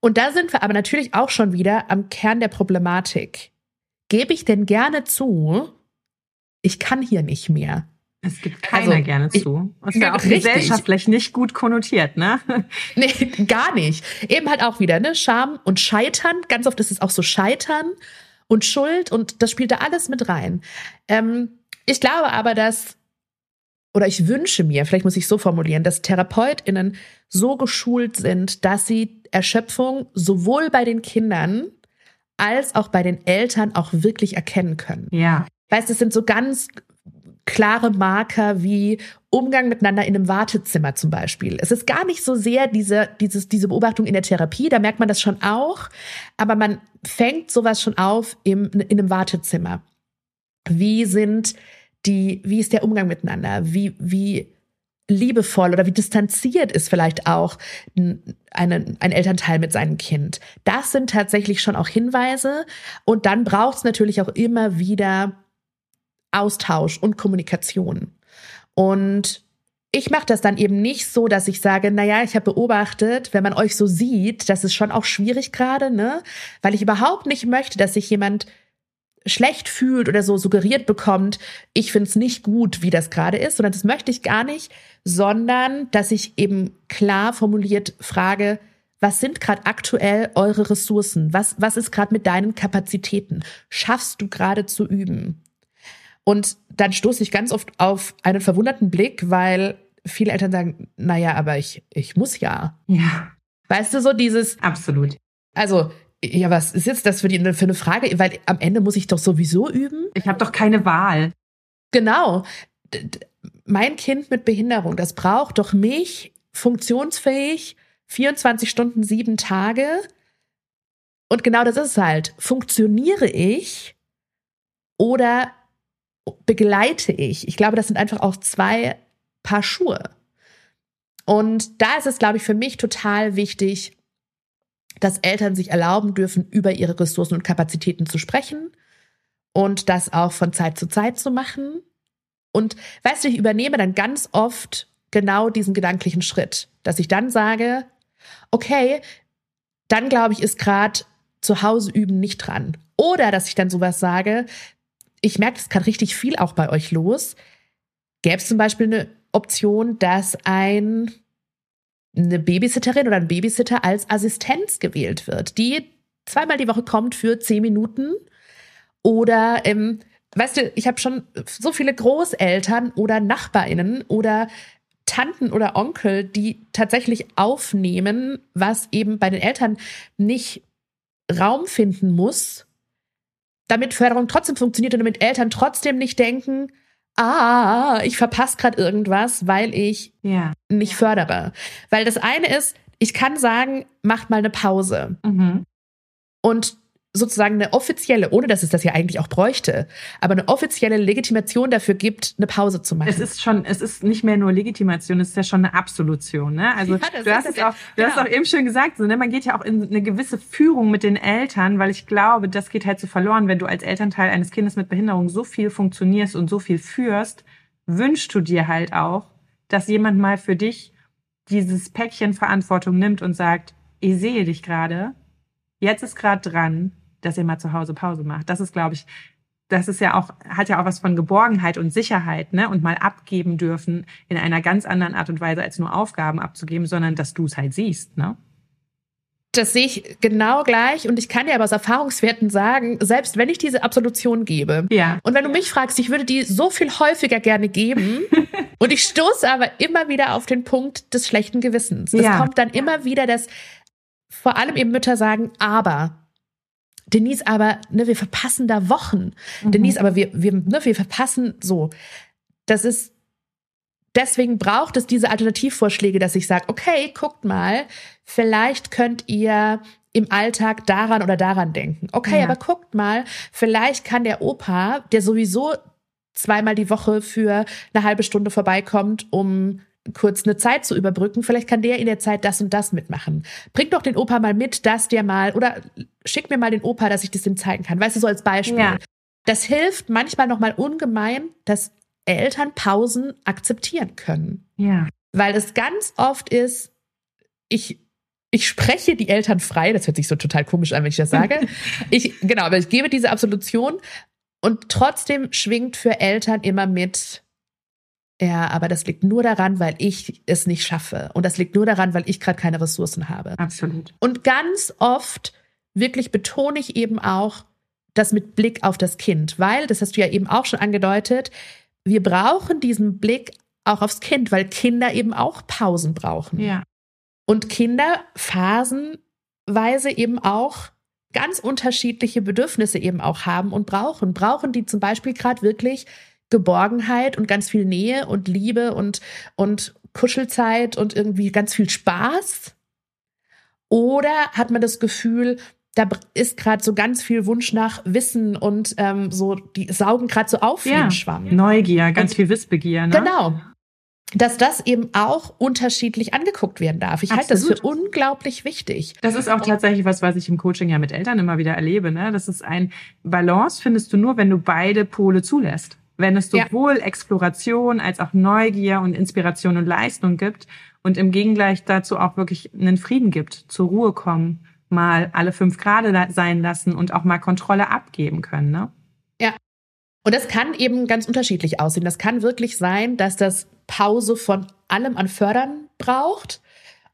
Und da sind wir aber natürlich auch schon wieder am Kern der Problematik. Gebe ich denn gerne zu, ich kann hier nicht mehr? Es gibt keiner also, gerne zu. Ist ja auch gesellschaftlich nicht gut konnotiert, ne? Nee, gar nicht. Eben halt auch wieder, ne? Scham und Scheitern. Ganz oft ist es auch so Scheitern und Schuld und das spielt da alles mit rein. Ähm, ich glaube aber, dass oder ich wünsche mir, vielleicht muss ich so formulieren, dass TherapeutInnen so geschult sind, dass sie Erschöpfung sowohl bei den Kindern als auch bei den Eltern auch wirklich erkennen können. Ja. Weißt, es sind so ganz klare Marker wie Umgang miteinander in einem Wartezimmer zum Beispiel. Es ist gar nicht so sehr diese, dieses, diese Beobachtung in der Therapie, da merkt man das schon auch, aber man fängt sowas schon auf im, in einem Wartezimmer. Wie sind die, wie ist der Umgang miteinander? Wie, wie liebevoll oder wie distanziert ist vielleicht auch ein, ein, Elternteil mit seinem Kind. Das sind tatsächlich schon auch Hinweise. Und dann braucht es natürlich auch immer wieder Austausch und Kommunikation. Und ich mache das dann eben nicht so, dass ich sage, na ja, ich habe beobachtet, wenn man euch so sieht, das ist schon auch schwierig gerade, ne? Weil ich überhaupt nicht möchte, dass sich jemand schlecht fühlt oder so suggeriert bekommt, ich finde es nicht gut, wie das gerade ist, sondern das möchte ich gar nicht, sondern dass ich eben klar formuliert frage, was sind gerade aktuell eure Ressourcen? Was, was ist gerade mit deinen Kapazitäten? Schaffst du gerade zu üben? Und dann stoße ich ganz oft auf einen verwunderten Blick, weil viele Eltern sagen, naja, aber ich, ich muss ja. Ja. Weißt du, so dieses. Absolut. Also, Ja, was ist jetzt das für, die, für eine Frage? Weil am Ende muss ich doch sowieso üben. Ich habe doch keine Wahl. Genau. Mein Kind mit Behinderung, das braucht doch mich funktionsfähig 24 Stunden, sieben Tage. Und genau das ist es halt. Funktioniere ich oder begleite ich? Ich glaube, das sind einfach auch zwei Paar Schuhe. Und da ist es, glaube ich, für mich total wichtig, dass Eltern sich erlauben dürfen, über ihre Ressourcen und Kapazitäten zu sprechen und das auch von Zeit zu Zeit zu machen. Und weißt du, ich übernehme dann ganz oft genau diesen gedanklichen Schritt, dass ich dann sage, okay, dann glaube ich, ist gerade zu Hause üben nicht dran. Oder dass ich dann sowas sage, ich merke, es kann richtig viel auch bei euch los. Gäbe es zum Beispiel eine Option, dass ein eine Babysitterin oder ein Babysitter als Assistenz gewählt wird, die zweimal die Woche kommt für zehn Minuten. Oder, ähm, weißt du, ich habe schon so viele Großeltern oder Nachbarinnen oder Tanten oder Onkel, die tatsächlich aufnehmen, was eben bei den Eltern nicht Raum finden muss, damit Förderung trotzdem funktioniert und damit Eltern trotzdem nicht denken, ah, ich verpasse gerade irgendwas, weil ich ja. nicht fördere. Weil das eine ist, ich kann sagen, macht mal eine Pause. Mhm. Und sozusagen eine offizielle, ohne dass es das ja eigentlich auch bräuchte, aber eine offizielle Legitimation dafür gibt, eine Pause zu machen. Es ist schon, es ist nicht mehr nur Legitimation, es ist ja schon eine Absolution. Ne? Also ja, du hast es auch, du genau. hast auch eben schön gesagt, so, ne? man geht ja auch in eine gewisse Führung mit den Eltern, weil ich glaube, das geht halt so verloren, wenn du als Elternteil eines Kindes mit Behinderung so viel funktionierst und so viel führst, wünschst du dir halt auch, dass jemand mal für dich dieses Päckchen Verantwortung nimmt und sagt, ich sehe dich gerade, jetzt ist gerade dran, dass ihr mal zu Hause Pause macht. Das ist, glaube ich, das ist ja auch, hat ja auch was von Geborgenheit und Sicherheit, ne? Und mal abgeben dürfen in einer ganz anderen Art und Weise, als nur Aufgaben abzugeben, sondern dass du es halt siehst, ne? Das sehe ich genau gleich und ich kann dir aber aus Erfahrungswerten sagen, selbst wenn ich diese Absolution gebe ja. und wenn du mich fragst, ich würde die so viel häufiger gerne geben und ich stoße aber immer wieder auf den Punkt des schlechten Gewissens. Es ja. kommt dann immer wieder das, vor allem eben Mütter sagen, aber Denise, aber ne, wir verpassen da Wochen. Mhm. Denise, aber wir, wir, ne, wir verpassen so. Das ist, deswegen braucht es diese Alternativvorschläge, dass ich sage, okay, guckt mal, vielleicht könnt ihr im Alltag daran oder daran denken. Okay, ja. aber guckt mal, vielleicht kann der Opa, der sowieso zweimal die Woche für eine halbe Stunde vorbeikommt, um kurz eine Zeit zu überbrücken. Vielleicht kann der in der Zeit das und das mitmachen. Bring doch den Opa mal mit, dass der mal, oder schick mir mal den Opa, dass ich das ihm zeigen kann. Weißt du, so als Beispiel. Ja. Das hilft manchmal nochmal ungemein, dass Eltern Pausen akzeptieren können. Ja. Weil es ganz oft ist, ich, ich spreche die Eltern frei, das hört sich so total komisch an, wenn ich das sage. ich, genau, aber ich gebe diese Absolution und trotzdem schwingt für Eltern immer mit, ja, aber das liegt nur daran, weil ich es nicht schaffe. Und das liegt nur daran, weil ich gerade keine Ressourcen habe. Absolut. Und ganz oft wirklich betone ich eben auch das mit Blick auf das Kind, weil, das hast du ja eben auch schon angedeutet, wir brauchen diesen Blick auch aufs Kind, weil Kinder eben auch Pausen brauchen. Ja. Und Kinder phasenweise eben auch ganz unterschiedliche Bedürfnisse eben auch haben und brauchen. Brauchen die zum Beispiel gerade wirklich Geborgenheit und ganz viel Nähe und Liebe und, und Kuschelzeit und irgendwie ganz viel Spaß? Oder hat man das Gefühl, da ist gerade so ganz viel Wunsch nach Wissen und ähm, so, die saugen gerade so auf wie ja, ein Schwamm. Neugier, ganz und, viel Wissbegier. Ne? Genau. Dass das eben auch unterschiedlich angeguckt werden darf. Ich halte das für unglaublich wichtig. Das ist auch tatsächlich was, was ich im Coaching ja mit Eltern immer wieder erlebe. Ne? Das ist ein Balance, findest du nur, wenn du beide Pole zulässt wenn es sowohl ja. Exploration als auch Neugier und Inspiration und Leistung gibt und im Gegengleich dazu auch wirklich einen Frieden gibt, zur Ruhe kommen, mal alle fünf Grade sein lassen und auch mal Kontrolle abgeben können. Ne? Ja. Und das kann eben ganz unterschiedlich aussehen. Das kann wirklich sein, dass das Pause von allem an Fördern braucht.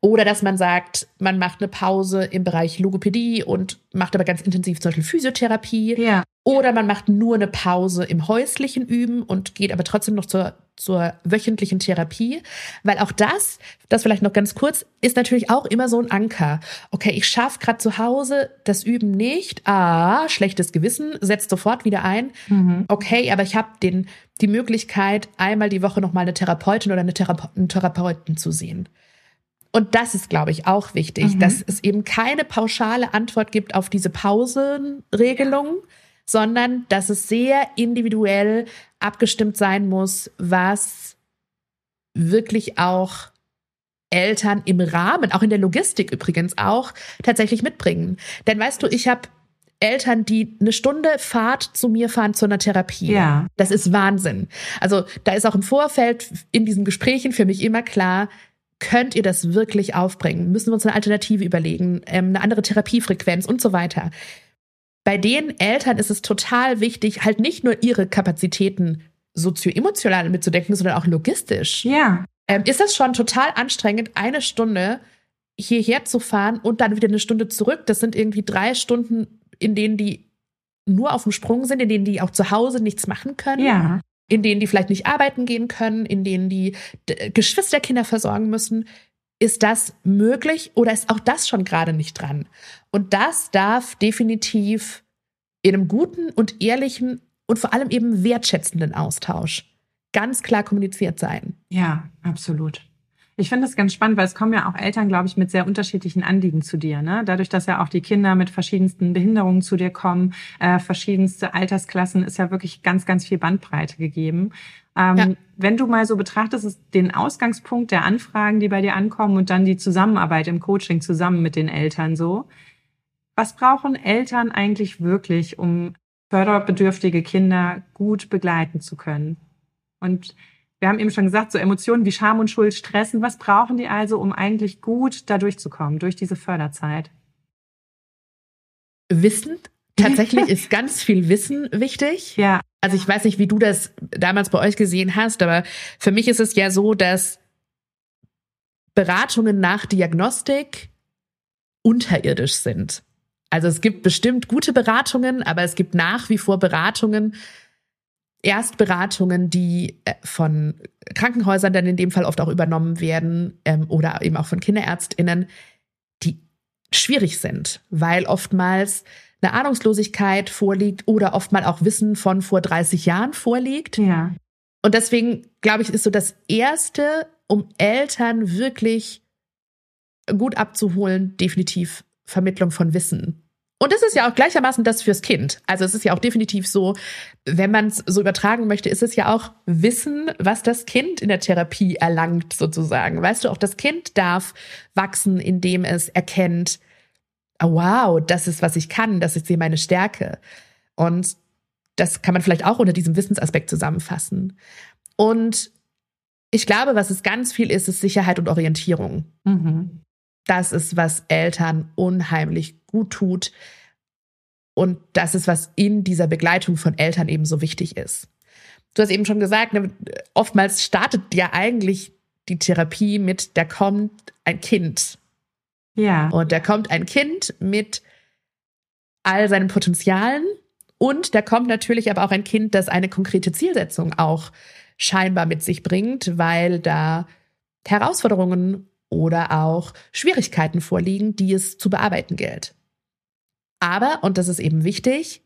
Oder dass man sagt, man macht eine Pause im Bereich Logopädie und macht aber ganz intensiv zum Beispiel Physiotherapie. Ja. Oder man macht nur eine Pause im häuslichen Üben und geht aber trotzdem noch zur, zur wöchentlichen Therapie. Weil auch das, das vielleicht noch ganz kurz, ist natürlich auch immer so ein Anker. Okay, ich schaffe gerade zu Hause das Üben nicht. Ah, schlechtes Gewissen, setzt sofort wieder ein. Mhm. Okay, aber ich habe den die Möglichkeit, einmal die Woche nochmal eine Therapeutin oder eine Therape einen Therapeuten zu sehen. Und das ist, glaube ich, auch wichtig, mhm. dass es eben keine pauschale Antwort gibt auf diese Pausenregelung, sondern dass es sehr individuell abgestimmt sein muss, was wirklich auch Eltern im Rahmen, auch in der Logistik übrigens auch, tatsächlich mitbringen. Denn weißt du, ich habe Eltern, die eine Stunde Fahrt zu mir fahren zu einer Therapie. Ja. Das ist Wahnsinn. Also da ist auch im Vorfeld in diesen Gesprächen für mich immer klar, könnt ihr das wirklich aufbringen? Müssen wir uns eine Alternative überlegen, ähm, eine andere Therapiefrequenz und so weiter. Bei den Eltern ist es total wichtig, halt nicht nur ihre Kapazitäten sozioemotional mitzudenken, sondern auch logistisch. Ja. Ähm, ist das schon total anstrengend, eine Stunde hierher zu fahren und dann wieder eine Stunde zurück? Das sind irgendwie drei Stunden, in denen die nur auf dem Sprung sind, in denen die auch zu Hause nichts machen können. Ja in denen die vielleicht nicht arbeiten gehen können, in denen die Geschwisterkinder versorgen müssen. Ist das möglich oder ist auch das schon gerade nicht dran? Und das darf definitiv in einem guten und ehrlichen und vor allem eben wertschätzenden Austausch ganz klar kommuniziert sein. Ja, absolut. Ich finde das ganz spannend, weil es kommen ja auch Eltern, glaube ich, mit sehr unterschiedlichen Anliegen zu dir. Ne? Dadurch, dass ja auch die Kinder mit verschiedensten Behinderungen zu dir kommen, äh, verschiedenste Altersklassen, ist ja wirklich ganz, ganz viel Bandbreite gegeben. Ähm, ja. Wenn du mal so betrachtest, den Ausgangspunkt der Anfragen, die bei dir ankommen und dann die Zusammenarbeit im Coaching zusammen mit den Eltern so, was brauchen Eltern eigentlich wirklich, um förderbedürftige Kinder gut begleiten zu können? Und wir haben eben schon gesagt, so Emotionen wie Scham und Schuld stressen. Was brauchen die also, um eigentlich gut da durchzukommen, durch diese Förderzeit? Wissen. Tatsächlich ist ganz viel Wissen wichtig. Ja. Also ich weiß nicht, wie du das damals bei euch gesehen hast, aber für mich ist es ja so, dass Beratungen nach Diagnostik unterirdisch sind. Also es gibt bestimmt gute Beratungen, aber es gibt nach wie vor Beratungen, Erstberatungen, die äh, von Krankenhäusern dann in dem Fall oft auch übernommen werden ähm, oder eben auch von Kinderärztinnen, die schwierig sind, weil oftmals eine Ahnungslosigkeit vorliegt oder oftmals auch Wissen von vor 30 Jahren vorliegt. Ja. Und deswegen, glaube ich, ist so das Erste, um Eltern wirklich gut abzuholen, definitiv Vermittlung von Wissen. Und es ist ja auch gleichermaßen das fürs Kind. Also es ist ja auch definitiv so, wenn man es so übertragen möchte, ist es ja auch Wissen, was das Kind in der Therapie erlangt, sozusagen. Weißt du, auch das Kind darf wachsen, indem es erkennt, oh, wow, das ist, was ich kann, das ist hier meine Stärke. Und das kann man vielleicht auch unter diesem Wissensaspekt zusammenfassen. Und ich glaube, was es ganz viel ist, ist Sicherheit und Orientierung. Mhm. Das ist, was Eltern unheimlich gut tut. Und das ist, was in dieser Begleitung von Eltern eben so wichtig ist. Du hast eben schon gesagt, ne, oftmals startet ja eigentlich die Therapie mit, da kommt ein Kind. Ja. Und da kommt ein Kind mit all seinen Potenzialen und da kommt natürlich aber auch ein Kind, das eine konkrete Zielsetzung auch scheinbar mit sich bringt, weil da Herausforderungen oder auch Schwierigkeiten vorliegen, die es zu bearbeiten gilt. Aber, und das ist eben wichtig,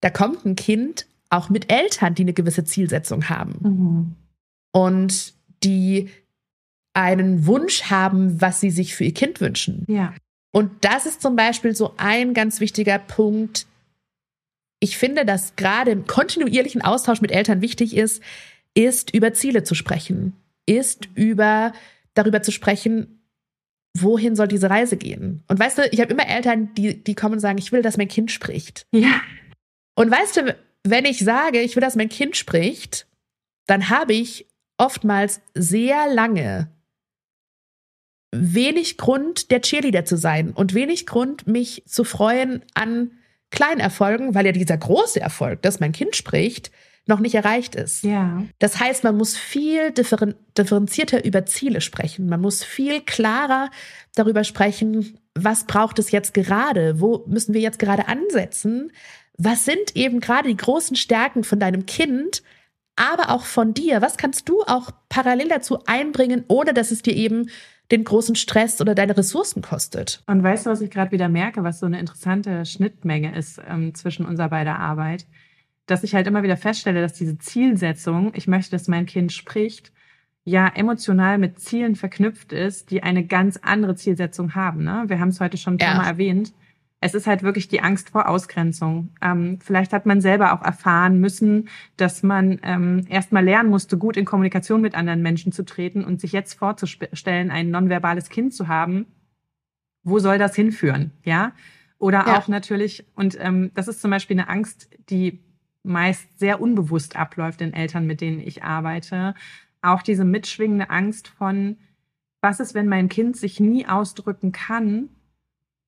da kommt ein Kind auch mit Eltern, die eine gewisse Zielsetzung haben. Mhm. Und die einen Wunsch haben, was sie sich für ihr Kind wünschen. Ja. Und das ist zum Beispiel so ein ganz wichtiger Punkt. Ich finde, dass gerade im kontinuierlichen Austausch mit Eltern wichtig ist, ist über Ziele zu sprechen, ist über darüber zu sprechen, wohin soll diese Reise gehen? Und weißt du, ich habe immer Eltern, die, die kommen und sagen, ich will, dass mein Kind spricht. Ja. Und weißt du, wenn ich sage, ich will, dass mein Kind spricht, dann habe ich oftmals sehr lange wenig Grund, der Cheerleader zu sein und wenig Grund, mich zu freuen an kleinen Erfolgen, weil ja dieser große Erfolg, dass mein Kind spricht, noch nicht erreicht ist. Ja. Das heißt, man muss viel differen differenzierter über Ziele sprechen. Man muss viel klarer darüber sprechen, was braucht es jetzt gerade? Wo müssen wir jetzt gerade ansetzen? was sind eben gerade die großen Stärken von deinem Kind, aber auch von dir? Was kannst du auch parallel dazu einbringen, ohne dass es dir eben den großen Stress oder deine Ressourcen kostet? Und weißt du, was ich gerade wieder merke, was so eine interessante Schnittmenge ist ähm, zwischen unserer beider Arbeit? Dass ich halt immer wieder feststelle, dass diese Zielsetzung, ich möchte, dass mein Kind spricht, ja emotional mit Zielen verknüpft ist, die eine ganz andere Zielsetzung haben. Ne? Wir haben es heute schon ein paar ja. Mal erwähnt. Es ist halt wirklich die Angst vor Ausgrenzung. Ähm, vielleicht hat man selber auch erfahren müssen, dass man ähm, erst mal lernen musste, gut in Kommunikation mit anderen Menschen zu treten und sich jetzt vorzustellen, ein nonverbales Kind zu haben. Wo soll das hinführen? Ja. Oder ja. auch natürlich, und ähm, das ist zum Beispiel eine Angst, die meist sehr unbewusst abläuft in Eltern, mit denen ich arbeite auch diese mitschwingende Angst von, was ist, wenn mein Kind sich nie ausdrücken kann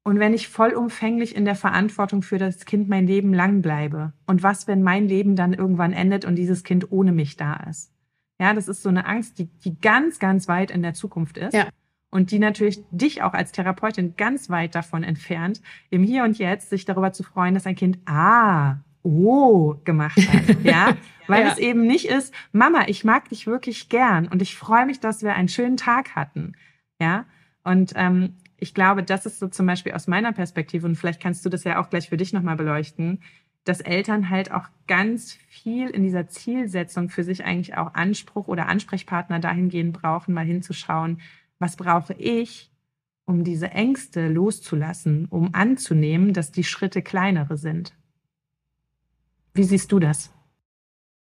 und wenn ich vollumfänglich in der Verantwortung für das Kind mein Leben lang bleibe? Und was, wenn mein Leben dann irgendwann endet und dieses Kind ohne mich da ist? Ja, das ist so eine Angst, die, die ganz, ganz weit in der Zukunft ist. Ja. Und die natürlich dich auch als Therapeutin ganz weit davon entfernt, im Hier und Jetzt sich darüber zu freuen, dass ein Kind, ah, oh gemacht hat. Ja, weil ja. es eben nicht ist, Mama, ich mag dich wirklich gern und ich freue mich, dass wir einen schönen Tag hatten. Ja, und ähm, ich glaube, das ist so zum Beispiel aus meiner Perspektive und vielleicht kannst du das ja auch gleich für dich nochmal beleuchten, dass Eltern halt auch ganz viel in dieser Zielsetzung für sich eigentlich auch Anspruch oder Ansprechpartner dahingehend brauchen, mal hinzuschauen, was brauche ich, um diese Ängste loszulassen, um anzunehmen, dass die Schritte kleinere sind. Wie siehst du das?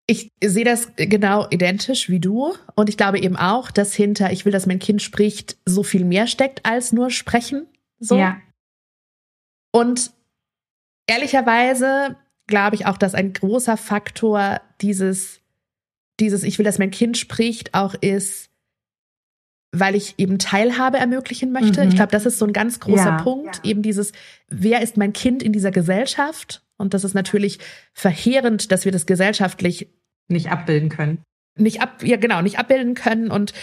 Ich sehe das genau identisch wie du und ich glaube eben auch, dass hinter ich will, dass mein Kind spricht, so viel mehr steckt als nur sprechen. So. Ja. Und ehrlicherweise glaube ich auch, dass ein großer Faktor dieses, dieses ich will, dass mein Kind spricht, auch ist, weil ich eben Teilhabe ermöglichen möchte. Mhm. Ich glaube, das ist so ein ganz großer ja, Punkt. Ja. Eben dieses, wer ist mein Kind in dieser Gesellschaft? Und das ist natürlich verheerend, dass wir das gesellschaftlich nicht abbilden können. Nicht ab, ja genau, nicht abbilden können und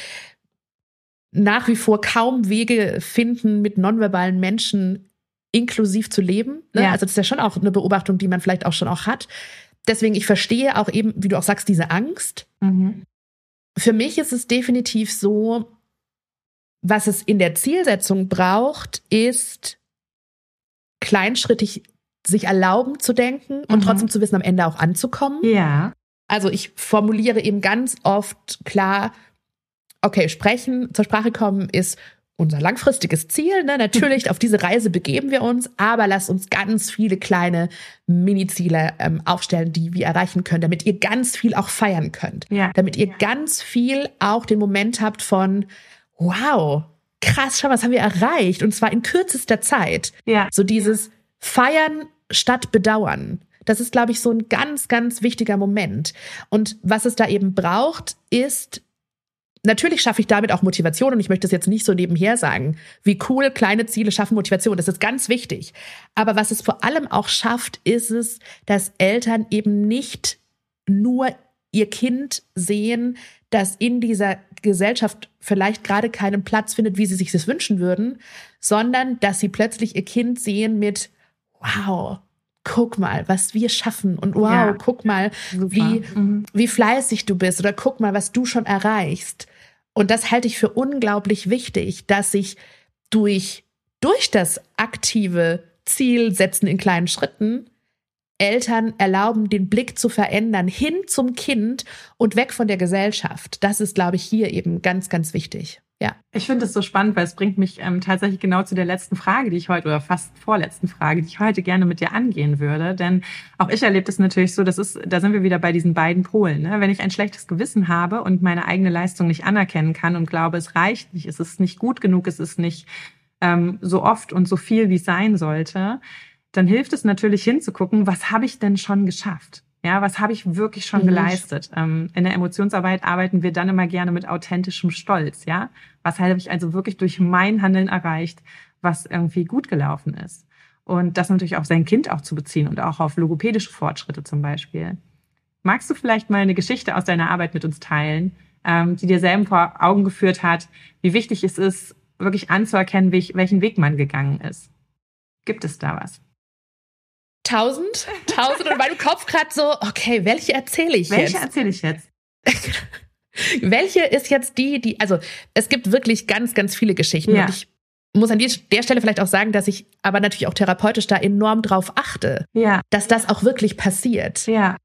nach wie vor kaum Wege finden, mit nonverbalen Menschen inklusiv zu leben. Ne? Ja. Also das ist ja schon auch eine Beobachtung, die man vielleicht auch schon auch hat. Deswegen, ich verstehe auch eben, wie du auch sagst, diese Angst. Mhm. Für mich ist es definitiv so, was es in der Zielsetzung braucht, ist kleinschrittig sich erlauben zu denken und mhm. trotzdem zu wissen, am Ende auch anzukommen. Ja. Also ich formuliere eben ganz oft klar, okay, sprechen, zur Sprache kommen ist unser langfristiges Ziel. Ne? Natürlich, auf diese Reise begeben wir uns, aber lasst uns ganz viele kleine Mini-Ziele ähm, aufstellen, die wir erreichen können, damit ihr ganz viel auch feiern könnt. Ja. Damit ihr ganz viel auch den Moment habt von, wow, krass, schau, was haben wir erreicht? Und zwar in kürzester Zeit. Ja. So dieses, Feiern statt bedauern. Das ist, glaube ich, so ein ganz, ganz wichtiger Moment. Und was es da eben braucht, ist, natürlich schaffe ich damit auch Motivation und ich möchte es jetzt nicht so nebenher sagen, wie cool kleine Ziele schaffen Motivation. Das ist ganz wichtig. Aber was es vor allem auch schafft, ist es, dass Eltern eben nicht nur ihr Kind sehen, das in dieser Gesellschaft vielleicht gerade keinen Platz findet, wie sie sich das wünschen würden, sondern dass sie plötzlich ihr Kind sehen mit, wow, guck mal, was wir schaffen und wow, ja, guck mal, wie, mhm. wie fleißig du bist oder guck mal, was du schon erreichst. Und das halte ich für unglaublich wichtig, dass sich durch, durch das aktive Zielsetzen in kleinen Schritten Eltern erlauben, den Blick zu verändern hin zum Kind und weg von der Gesellschaft. Das ist, glaube ich, hier eben ganz, ganz wichtig. Ja. Ich finde es so spannend, weil es bringt mich ähm, tatsächlich genau zu der letzten Frage, die ich heute, oder fast vorletzten Frage, die ich heute gerne mit dir angehen würde. Denn auch ich erlebe das natürlich so, das ist, da sind wir wieder bei diesen beiden Polen. Ne? Wenn ich ein schlechtes Gewissen habe und meine eigene Leistung nicht anerkennen kann und glaube, es reicht nicht, es ist nicht gut genug, es ist nicht ähm, so oft und so viel, wie es sein sollte, dann hilft es natürlich hinzugucken, was habe ich denn schon geschafft? Ja, was habe ich wirklich schon mhm. geleistet? Ähm, in der Emotionsarbeit arbeiten wir dann immer gerne mit authentischem Stolz. Ja, was habe ich also wirklich durch mein Handeln erreicht, was irgendwie gut gelaufen ist? Und das natürlich auf sein Kind auch zu beziehen und auch auf logopädische Fortschritte zum Beispiel. Magst du vielleicht mal eine Geschichte aus deiner Arbeit mit uns teilen, ähm, die dir selber vor Augen geführt hat, wie wichtig es ist, wirklich anzuerkennen, welchen Weg man gegangen ist? Gibt es da was? Tausend, tausend und mein Kopf gerade so, okay, welche erzähle ich Welche jetzt? erzähle ich jetzt? welche ist jetzt die, die, also es gibt wirklich ganz, ganz viele Geschichten Ja. und ich muss an der Stelle vielleicht auch sagen, dass ich aber natürlich auch therapeutisch da enorm drauf achte, Ja, dass das auch wirklich passiert. ja,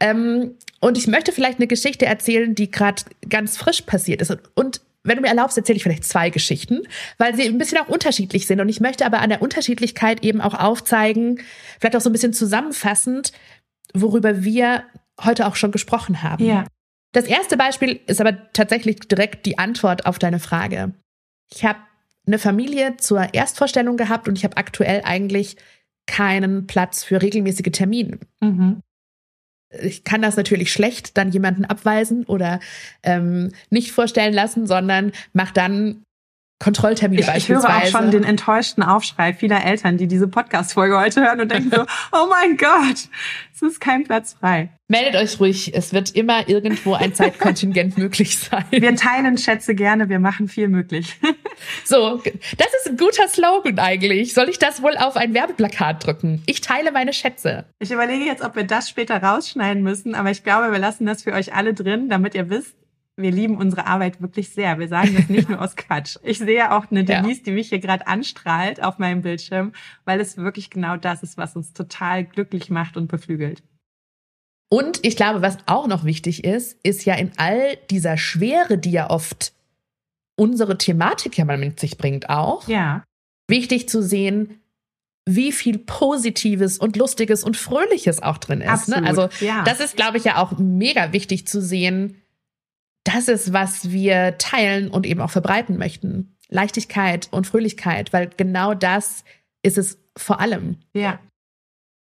Ähm, und ich möchte vielleicht eine Geschichte erzählen, die gerade ganz frisch passiert ist. Und, und wenn du mir erlaubst, erzähle ich vielleicht zwei Geschichten, weil sie ein bisschen auch unterschiedlich sind. Und ich möchte aber an der Unterschiedlichkeit eben auch aufzeigen, vielleicht auch so ein bisschen zusammenfassend, worüber wir heute auch schon gesprochen haben. ja. Das erste Beispiel ist aber tatsächlich direkt die Antwort auf deine Frage. Ich habe eine Familie zur Erstvorstellung gehabt und ich habe aktuell eigentlich keinen Platz für regelmäßige Termine Mhm. ich kann das natürlich schlecht dann jemanden abweisen oder ähm, nicht vorstellen lassen, sondern mach dann Kontrolltermine Ich, ich beispielsweise. höre auch schon den enttäuschten Aufschrei vieler Eltern, die diese Podcast-Folge heute hören und denken so, oh mein Gott, es ist kein Platz frei. Meldet euch ruhig, es wird immer irgendwo ein Zeitkontingent möglich sein. Wir teilen Schätze gerne, wir machen viel möglich. So, das ist ein guter Slogan eigentlich. Soll ich das wohl auf ein Werbeplakat drücken? Ich teile meine Schätze. Ich überlege jetzt, ob wir das später rausschneiden müssen, aber ich glaube, wir lassen das für euch alle drin, damit ihr wisst, wir lieben unsere Arbeit wirklich sehr. Wir sagen das nicht nur aus Quatsch. Ich sehe auch eine Ja. Denise, die mich hier gerade anstrahlt auf meinem Bildschirm, weil es wirklich genau das ist, was uns total glücklich macht und beflügelt. Und ich glaube, was auch noch wichtig ist, ist ja in all dieser Schwere, die ja oft unsere Thematik ja mal mit sich bringt, auch, Ja, wichtig zu sehen, wie viel Positives und Lustiges und Fröhliches auch drin ist. Ne? Also ja. das ist, glaube ich, ja auch mega wichtig zu sehen. Das ist, was wir teilen und eben auch verbreiten möchten. Leichtigkeit und Fröhlichkeit, weil genau das ist es vor allem. ja.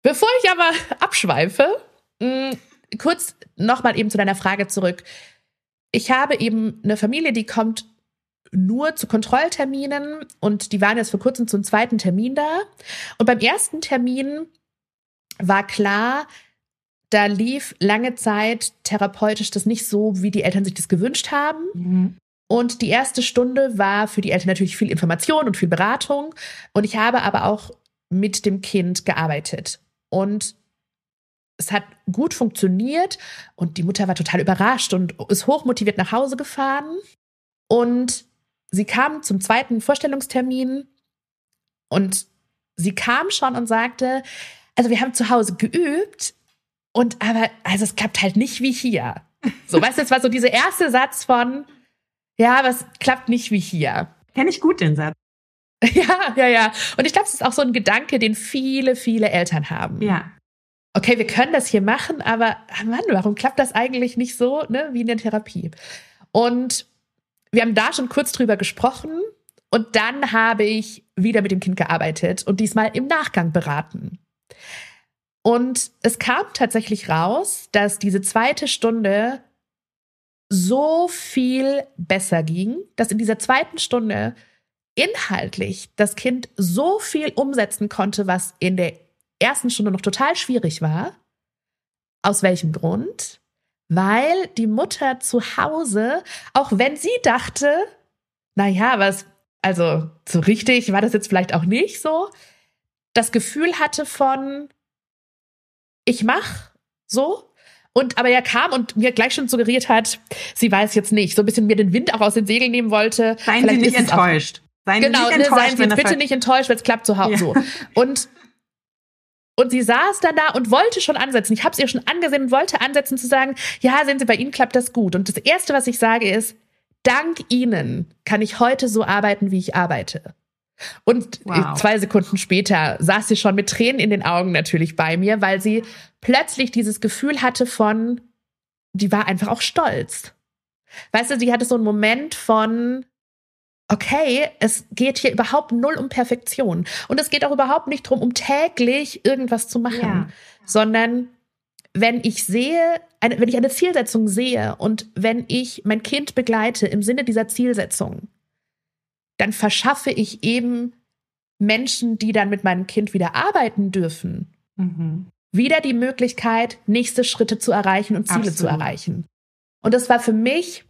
Bevor ich aber abschweife, mh, kurz nochmal eben zu deiner Frage zurück. Ich habe eben eine Familie, die kommt nur zu Kontrollterminen und die waren jetzt vor kurzem zum zweiten Termin da. Und beim ersten Termin war klar, da lief lange Zeit therapeutisch das nicht so, wie die Eltern sich das gewünscht haben. Mhm. Und die erste Stunde war für die Eltern natürlich viel Information und viel Beratung. Und ich habe aber auch mit dem Kind gearbeitet. Und es hat gut funktioniert. Und die Mutter war total überrascht und ist hochmotiviert nach Hause gefahren. Und sie kam zum zweiten Vorstellungstermin. Und sie kam schon und sagte, also wir haben zu Hause geübt. Und aber, also es klappt halt nicht wie hier. So, weißt du, es war so dieser erste Satz von, ja, aber es klappt nicht wie hier. Kenne ich gut den Satz. Ja, ja, ja. Und ich glaube, es ist auch so ein Gedanke, den viele, viele Eltern haben. Ja, Okay, wir können das hier machen, aber Mann, warum klappt das eigentlich nicht so, ne, wie in der Therapie? Und wir haben da schon kurz drüber gesprochen und dann habe ich wieder mit dem Kind gearbeitet und diesmal im Nachgang beraten. Und es kam tatsächlich raus, dass diese zweite Stunde so viel besser ging, dass in dieser zweiten Stunde inhaltlich das Kind so viel umsetzen konnte, was in der ersten Stunde noch total schwierig war. Aus welchem Grund? Weil die Mutter zu Hause, auch wenn sie dachte, na ja, was, also so richtig war das jetzt vielleicht auch nicht so, das Gefühl hatte von, ich mach so. Und aber er kam und mir gleich schon suggeriert hat, sie weiß jetzt nicht, so ein bisschen mir den Wind auch aus den Segeln nehmen wollte. seien Sie Vielleicht nicht ist es auch- enttäuscht. Seien Genau, Sie ne, nicht enttäuscht, seien Sie jetzt das bitte halt- nicht enttäuscht, weil es klappt zu Hause Ja. so. Und und sie saß dann da und wollte schon ansetzen. Ich habe es ihr schon angesehen und wollte ansetzen zu sagen, ja, sehen Sie, bei Ihnen klappt das gut. Und das Erste, was ich sage, ist, dank Ihnen kann ich heute so arbeiten, wie ich arbeite. Und Wow. zwei Sekunden später saß sie schon mit Tränen in den Augen natürlich bei mir, weil sie plötzlich dieses Gefühl hatte von, die war einfach auch stolz. Weißt du, sie hatte so einen Moment von, okay, es geht hier überhaupt null um Perfektion. Und es geht auch überhaupt nicht drum, um täglich irgendwas zu machen, Ja. sondern wenn ich sehe, eine, wenn ich eine Zielsetzung sehe und wenn ich mein Kind begleite im Sinne dieser Zielsetzung, dann verschaffe ich eben Menschen, die dann mit meinem Kind wieder arbeiten dürfen, Mhm. wieder die Möglichkeit, nächste Schritte zu erreichen und Ziele zu Absolut. erreichen. Und das war für mich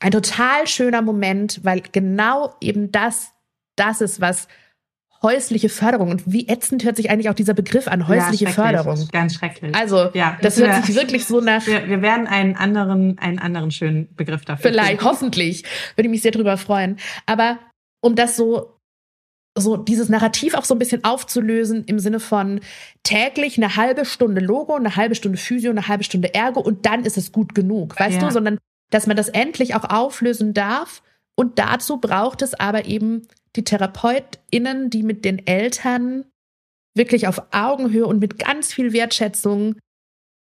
ein total schöner Moment, weil genau eben das, das ist, was häusliche Förderung. Und wie ätzend hört sich eigentlich auch dieser Begriff an, häusliche ja, Förderung. Ganz schrecklich. Also, ja, das hört sich wirklich so nach. Wir, wir, werden einen anderen, einen anderen schönen Begriff dafür. Vielleicht, finden. hoffentlich. Würde ich mich sehr drüber freuen. Aber um das so so dieses Narrativ auch so ein bisschen aufzulösen im Sinne von täglich eine halbe Stunde Logo, eine halbe Stunde Physio, eine halbe Stunde Ergo und dann ist es gut genug, weißt ja. du, sondern dass man das endlich auch auflösen darf und dazu braucht es aber eben die TherapeutInnen, die mit den Eltern wirklich auf Augenhöhe und mit ganz viel Wertschätzung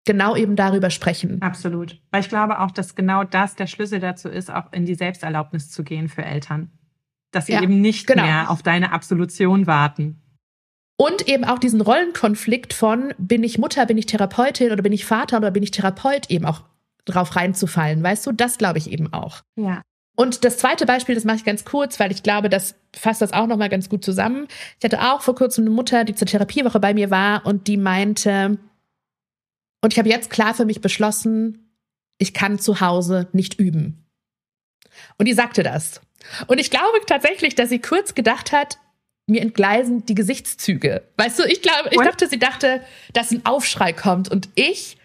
genau eben darüber sprechen. Absolut. Weil ich glaube auch, dass genau das der Schlüssel dazu ist, auch in die Selbsterlaubnis zu gehen für Eltern. Dass sie ja, eben nicht genau. mehr auf deine Absolution warten. Und eben auch diesen Rollenkonflikt von, bin ich Mutter, bin ich Therapeutin oder bin ich Vater oder bin ich Therapeut, eben auch drauf reinzufallen. Weißt du, das glaube ich eben auch. Ja. Und das zweite Beispiel, das mache ich ganz kurz, weil ich glaube, das fasst das auch nochmal ganz gut zusammen. Ich hatte auch vor kurzem eine Mutter, die zur Therapiewoche bei mir war und die meinte, und ich habe jetzt klar für mich beschlossen, ich kann zu Hause nicht üben. Und die sagte das. Und ich glaube tatsächlich, dass sie kurz gedacht hat, mir entgleisen die Gesichtszüge. Weißt du, ich glaube, ich dachte, sie dachte, dass ein Aufschrei kommt. Und ich,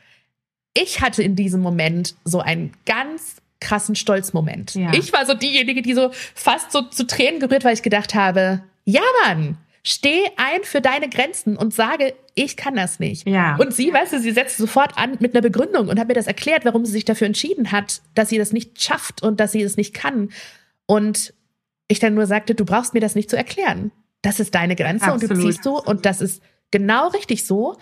ich hatte in diesem Moment so einen ganz krassen Stolzmoment. Ja. Ich war so diejenige, die so fast so zu Tränen gerührt, weil ich gedacht habe, ja Mann, steh ein für deine Grenzen und sage, ich kann das nicht. Ja. Und sie, weißt du, sie setzt sofort an mit einer Begründung und hat mir das erklärt, warum sie sich dafür entschieden hat, dass sie das nicht schafft und dass sie es nicht kann. Und ich dann nur sagte, du brauchst mir das nicht zu erklären. Das ist deine Grenze Absolut. und du ziehst du und das ist genau richtig so.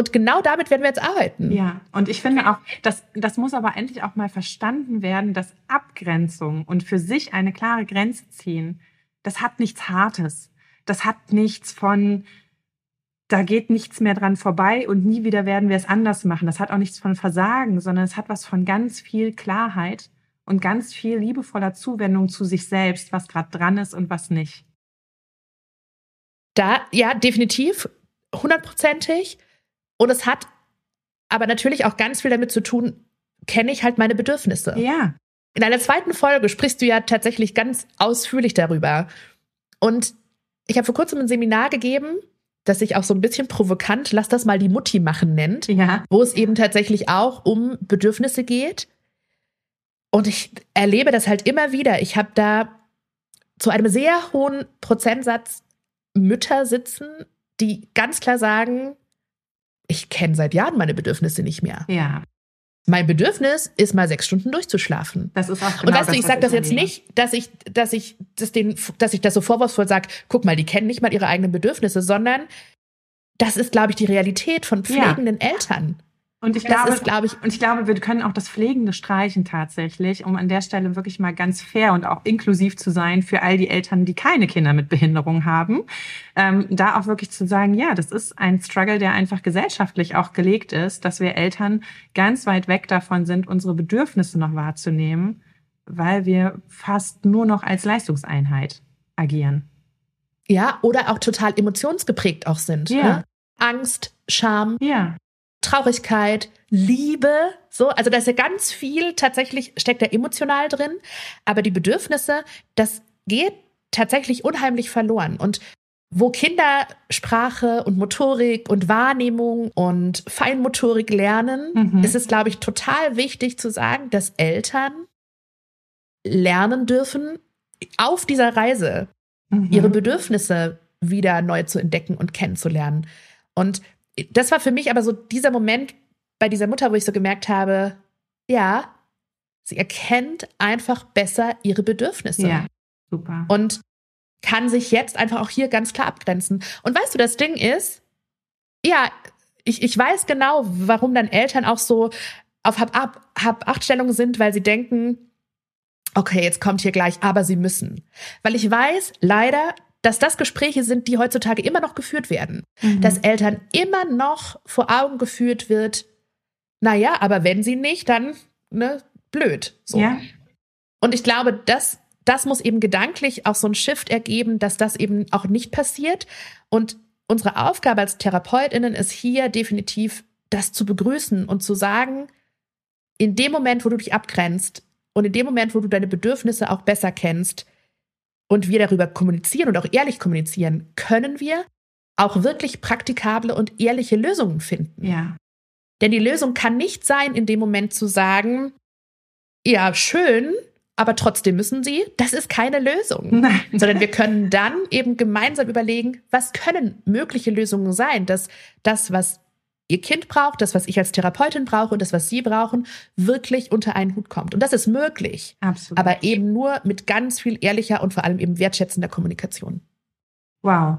Und genau damit werden wir jetzt arbeiten. Ja, und ich finde auch, das, das muss aber endlich auch mal verstanden werden, dass Abgrenzung und für sich eine klare Grenze ziehen, das hat nichts Hartes. Das hat nichts von, da geht nichts mehr dran vorbei und nie wieder werden wir es anders machen. Das hat auch nichts von Versagen, sondern es hat was von ganz viel Klarheit und ganz viel liebevoller Zuwendung zu sich selbst, was gerade dran ist und was nicht. Da, ja, definitiv, hundertprozentig. Und es hat aber natürlich auch ganz viel damit zu tun, kenne ich halt meine Bedürfnisse. Ja. In einer zweiten Folge sprichst du ja tatsächlich ganz ausführlich darüber. Und ich habe vor kurzem ein Seminar gegeben, das sich auch so ein bisschen provokant, lass das mal die Mutti machen nennt, ja. wo es eben tatsächlich auch um Bedürfnisse geht. Und ich erlebe das halt immer wieder. Ich habe da zu einem sehr hohen Prozentsatz Mütter sitzen, die ganz klar sagen, ich kenne seit Jahren meine Bedürfnisse nicht mehr. Ja. Mein Bedürfnis ist mal sechs Stunden durchzuschlafen. Das ist auch genau Und weißt das, du, ich sage das jetzt nicht, dass ich, dass ich das den, dass ich das so vorwurfsvoll sage, guck mal, die kennen nicht mal ihre eigenen Bedürfnisse, sondern das ist, glaube ich, die Realität von pflegenden ja. Eltern. Und ich, glaube, ist, glaube ich, und ich glaube, wir können auch das Pflegende streichen tatsächlich, um an der Stelle wirklich mal ganz fair und auch inklusiv zu sein für all die Eltern, die keine Kinder mit Behinderung haben. Ähm, da auch wirklich zu sagen, ja, das ist ein Struggle, der einfach gesellschaftlich auch gelegt ist, dass wir Eltern ganz weit weg davon sind, unsere Bedürfnisse noch wahrzunehmen, weil wir fast nur noch als Leistungseinheit agieren. Ja, oder auch total emotionsgeprägt auch sind. Ja. Ne? Angst, Scham. Ja. Traurigkeit, Liebe, so, also da ist ja ganz viel tatsächlich steckt da emotional drin, aber die Bedürfnisse, das geht tatsächlich unheimlich verloren und wo Kinder Sprache und Motorik und Wahrnehmung und Feinmotorik lernen, mhm. ist es, glaube ich, total wichtig zu sagen, dass Eltern lernen dürfen, auf dieser Reise mhm. ihre Bedürfnisse wieder neu zu entdecken und kennenzulernen. Und das war für mich aber so dieser Moment bei dieser Mutter, wo ich so gemerkt habe, ja, sie erkennt einfach besser ihre Bedürfnisse. Ja, super. Und kann sich jetzt einfach auch hier ganz klar abgrenzen. Und weißt du, das Ding ist, ja, ich, ich weiß genau, warum dann Eltern auch so auf Hab-Acht-Stellung sind, weil sie denken, okay, jetzt kommt hier gleich, aber sie müssen. Weil ich weiß, leider dass das Gespräche sind, die heutzutage immer noch geführt werden. Mhm. Dass Eltern immer noch vor Augen geführt wird, naja, aber wenn sie nicht, dann ne, blöd. So. Ja. Und ich glaube, das, das muss eben gedanklich auch so ein Shift ergeben, dass das eben auch nicht passiert. Und unsere Aufgabe als TherapeutInnen ist hier definitiv, das zu begrüßen und zu sagen, in dem Moment, wo du dich abgrenzt und in dem Moment, wo du deine Bedürfnisse auch besser kennst, und wir darüber kommunizieren und auch ehrlich kommunizieren, können wir auch wirklich praktikable und ehrliche Lösungen finden. Ja. Denn die Lösung kann nicht sein, in dem Moment zu sagen, ja, schön, aber trotzdem müssen sie. Das ist keine Lösung. Nein. Sondern wir können dann eben gemeinsam überlegen, was können mögliche Lösungen sein, dass das, was ihr Kind braucht, das, was ich als Therapeutin brauche und das, was sie brauchen, wirklich unter einen Hut kommt. Und das ist möglich. Absolut. Aber eben nur mit ganz viel ehrlicher und vor allem eben wertschätzender Kommunikation. Wow.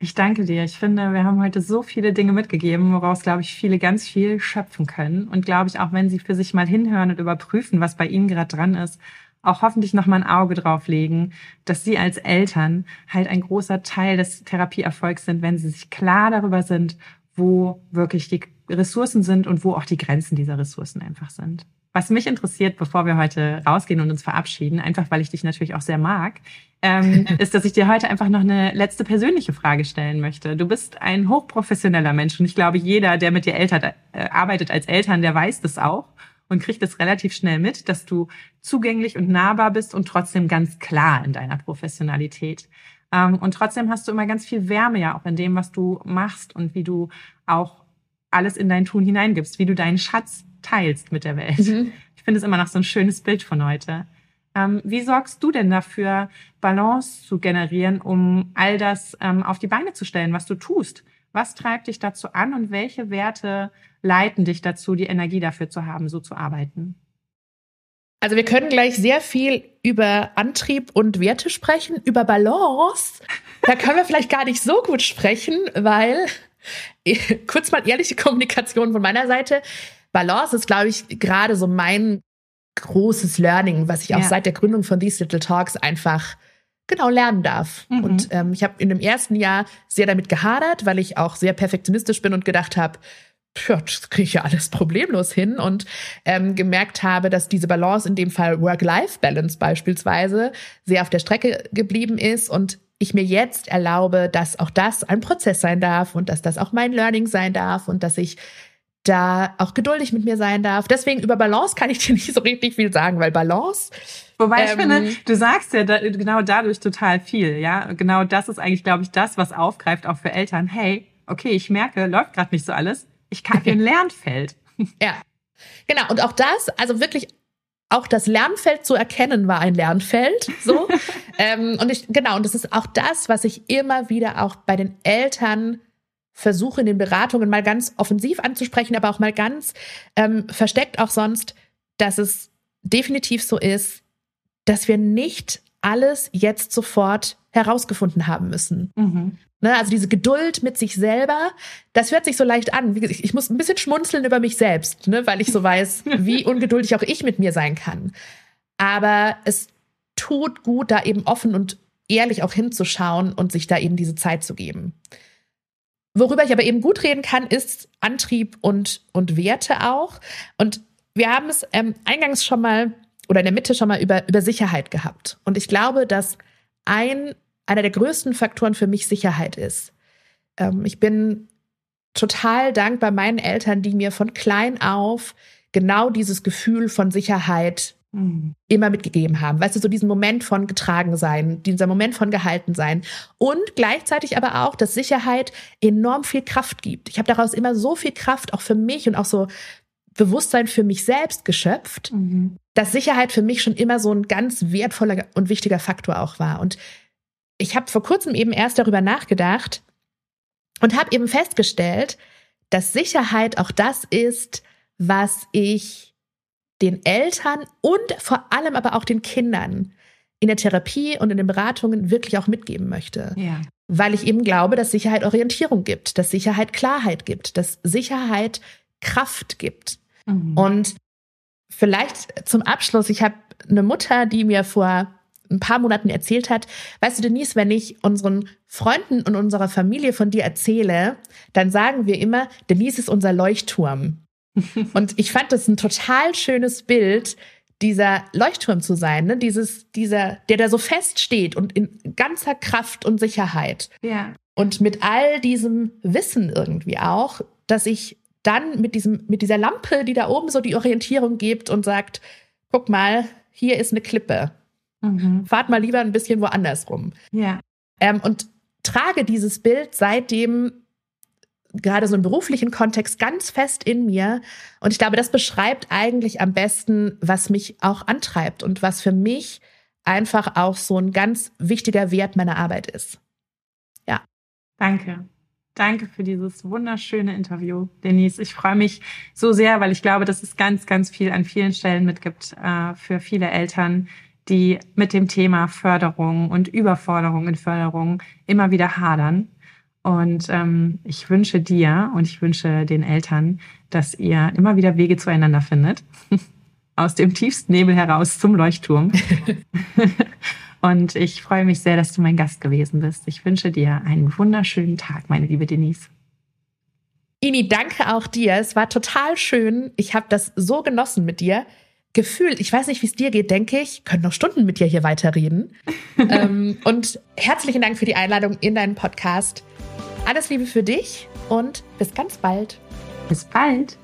Ich danke dir. Ich finde, wir haben heute so viele Dinge mitgegeben, woraus, glaube ich, viele ganz viel schöpfen können. Und glaube ich, auch wenn sie für sich mal hinhören und überprüfen, was bei ihnen gerade dran ist, auch hoffentlich noch mal ein Auge drauf legen, dass sie als Eltern halt ein großer Teil des Therapieerfolgs sind, wenn sie sich klar darüber sind, wo wirklich die Ressourcen sind und wo auch die Grenzen dieser Ressourcen einfach sind. Was mich interessiert, bevor wir heute rausgehen und uns verabschieden, einfach weil ich dich natürlich auch sehr mag, ähm, ist, dass ich dir heute einfach noch eine letzte persönliche Frage stellen möchte. Du bist ein hochprofessioneller Mensch und ich glaube, jeder, der mit dir Eltern, äh, arbeitet als Eltern, der weiß das auch und kriegt es relativ schnell mit, dass du zugänglich und nahbar bist und trotzdem ganz klar in deiner Professionalität. Ähm, und trotzdem hast du immer ganz viel Wärme ja auch in dem, was du machst und wie du auch alles in dein Tun hineingibst, wie du deinen Schatz teilst mit der Welt. Mhm. Ich finde es immer noch so ein schönes Bild von heute. Ähm, wie sorgst du denn dafür, Balance zu generieren, um all das ähm, auf die Beine zu stellen, was du tust? Was treibt dich dazu an und welche Werte leiten dich dazu, die Energie dafür zu haben, so zu arbeiten? Also wir können gleich sehr viel über Antrieb und Werte sprechen, über Balance. Da können wir vielleicht gar nicht so gut sprechen, weil kurz mal ehrliche Kommunikation von meiner Seite. Balance ist, glaube ich, gerade so mein großes Learning, was ich auch ja. seit der Gründung von These Little Talks einfach genau lernen darf. Mhm. Und ähm, ich habe in dem ersten Jahr sehr damit gehadert, weil ich auch sehr perfektionistisch bin und gedacht habe, ja, das kriege ich ja alles problemlos hin und ähm, gemerkt habe, dass diese Balance in dem Fall Work-Life-Balance beispielsweise sehr auf der Strecke geblieben ist und ich mir jetzt erlaube, dass auch das ein Prozess sein darf und dass das auch mein Learning sein darf und dass ich da auch geduldig mit mir sein darf. Deswegen über Balance kann ich dir nicht so richtig viel sagen, weil Balance. Wobei ich ähm, finde, du sagst ja da, genau dadurch total viel, ja. Genau das ist eigentlich, glaube ich, das, was aufgreift auch für Eltern. Hey, okay, ich merke, läuft gerade nicht so alles ich kann ein Lernfeld. ja. Genau. Und auch das, also wirklich auch das Lernfeld zu erkennen war ein Lernfeld. So. ähm, und ich, genau, und das ist auch das, was ich immer wieder auch bei den Eltern versuche in den Beratungen mal ganz offensiv anzusprechen, aber auch mal ganz ähm, versteckt auch sonst, dass es definitiv so ist, dass wir nicht alles jetzt sofort herausgefunden haben müssen. Mhm. Ne, also diese Geduld mit sich selber, das hört sich so leicht an. Ich, ich muss ein bisschen schmunzeln über mich selbst, ne, weil ich so weiß, wie ungeduldig auch ich mit mir sein kann. Aber es tut gut, da eben offen und ehrlich auch hinzuschauen und sich da eben diese Zeit zu geben. Worüber ich aber eben gut reden kann, ist Antrieb und, und Werte auch. Und wir haben es ähm, eingangs schon mal oder in der Mitte schon mal über, über Sicherheit gehabt. Und ich glaube, dass ein einer der größten Faktoren für mich Sicherheit ist. Ähm, ich bin total dankbar meinen Eltern, die mir von klein auf genau dieses Gefühl von Sicherheit mhm. immer mitgegeben haben. Weißt du, so diesen Moment von getragen sein, dieser Moment von gehalten sein und gleichzeitig aber auch, dass Sicherheit enorm viel Kraft gibt. Ich habe daraus immer so viel Kraft auch für mich und auch so Bewusstsein für mich selbst geschöpft, mhm. dass Sicherheit für mich schon immer so ein ganz wertvoller und wichtiger Faktor auch war. Und ich habe vor kurzem eben erst darüber nachgedacht und habe eben festgestellt, dass Sicherheit auch das ist, was ich den Eltern und vor allem aber auch den Kindern in der Therapie und in den Beratungen wirklich auch mitgeben möchte. Ja. Weil ich eben glaube, dass Sicherheit Orientierung gibt, dass Sicherheit Klarheit gibt, dass Sicherheit Kraft gibt. Mhm. Und vielleicht zum Abschluss, ich habe eine Mutter, die mir vor ein paar Monaten erzählt hat, weißt du, Denise, wenn ich unseren Freunden und unserer Familie von dir erzähle, dann sagen wir immer, Denise ist unser Leuchtturm. und ich fand das ein total schönes Bild, dieser Leuchtturm zu sein, ne? Dieses, dieser, der da so fest steht und in ganzer Kraft und Sicherheit. Ja. Und mit all diesem Wissen irgendwie auch, dass ich dann mit diesem, mit dieser Lampe, die da oben so die Orientierung gibt und sagt, guck mal, hier ist eine Klippe Mhm. Fahrt mal lieber ein bisschen woanders rum. Ja. Ähm, und trage dieses Bild seitdem gerade so im beruflichen Kontext ganz fest in mir. Und ich glaube, das beschreibt eigentlich am besten, was mich auch antreibt und was für mich einfach auch so ein ganz wichtiger Wert meiner Arbeit ist. Ja. Danke. Danke für dieses wunderschöne Interview, Denise. Ich freue mich so sehr, weil ich glaube, dass es ganz, ganz viel an vielen Stellen mitgibt äh, für viele Eltern, die mit dem Thema Förderung und Überforderung in Förderung immer wieder hadern. Und ähm, ich wünsche dir und ich wünsche den Eltern, dass ihr immer wieder Wege zueinander findet. Aus dem tiefsten Nebel heraus zum Leuchtturm. und ich freue mich sehr, dass du mein Gast gewesen bist. Ich wünsche dir einen wunderschönen Tag, meine liebe Denise. Ini, danke auch dir. Es war total schön. Ich habe das so genossen mit dir. Gefühl, ich weiß nicht, wie es dir geht, denke ich, können noch Stunden mit dir hier weiterreden. ähm, und herzlichen Dank für die Einladung in deinen Podcast. Alles Liebe für dich und bis ganz bald. Bis bald.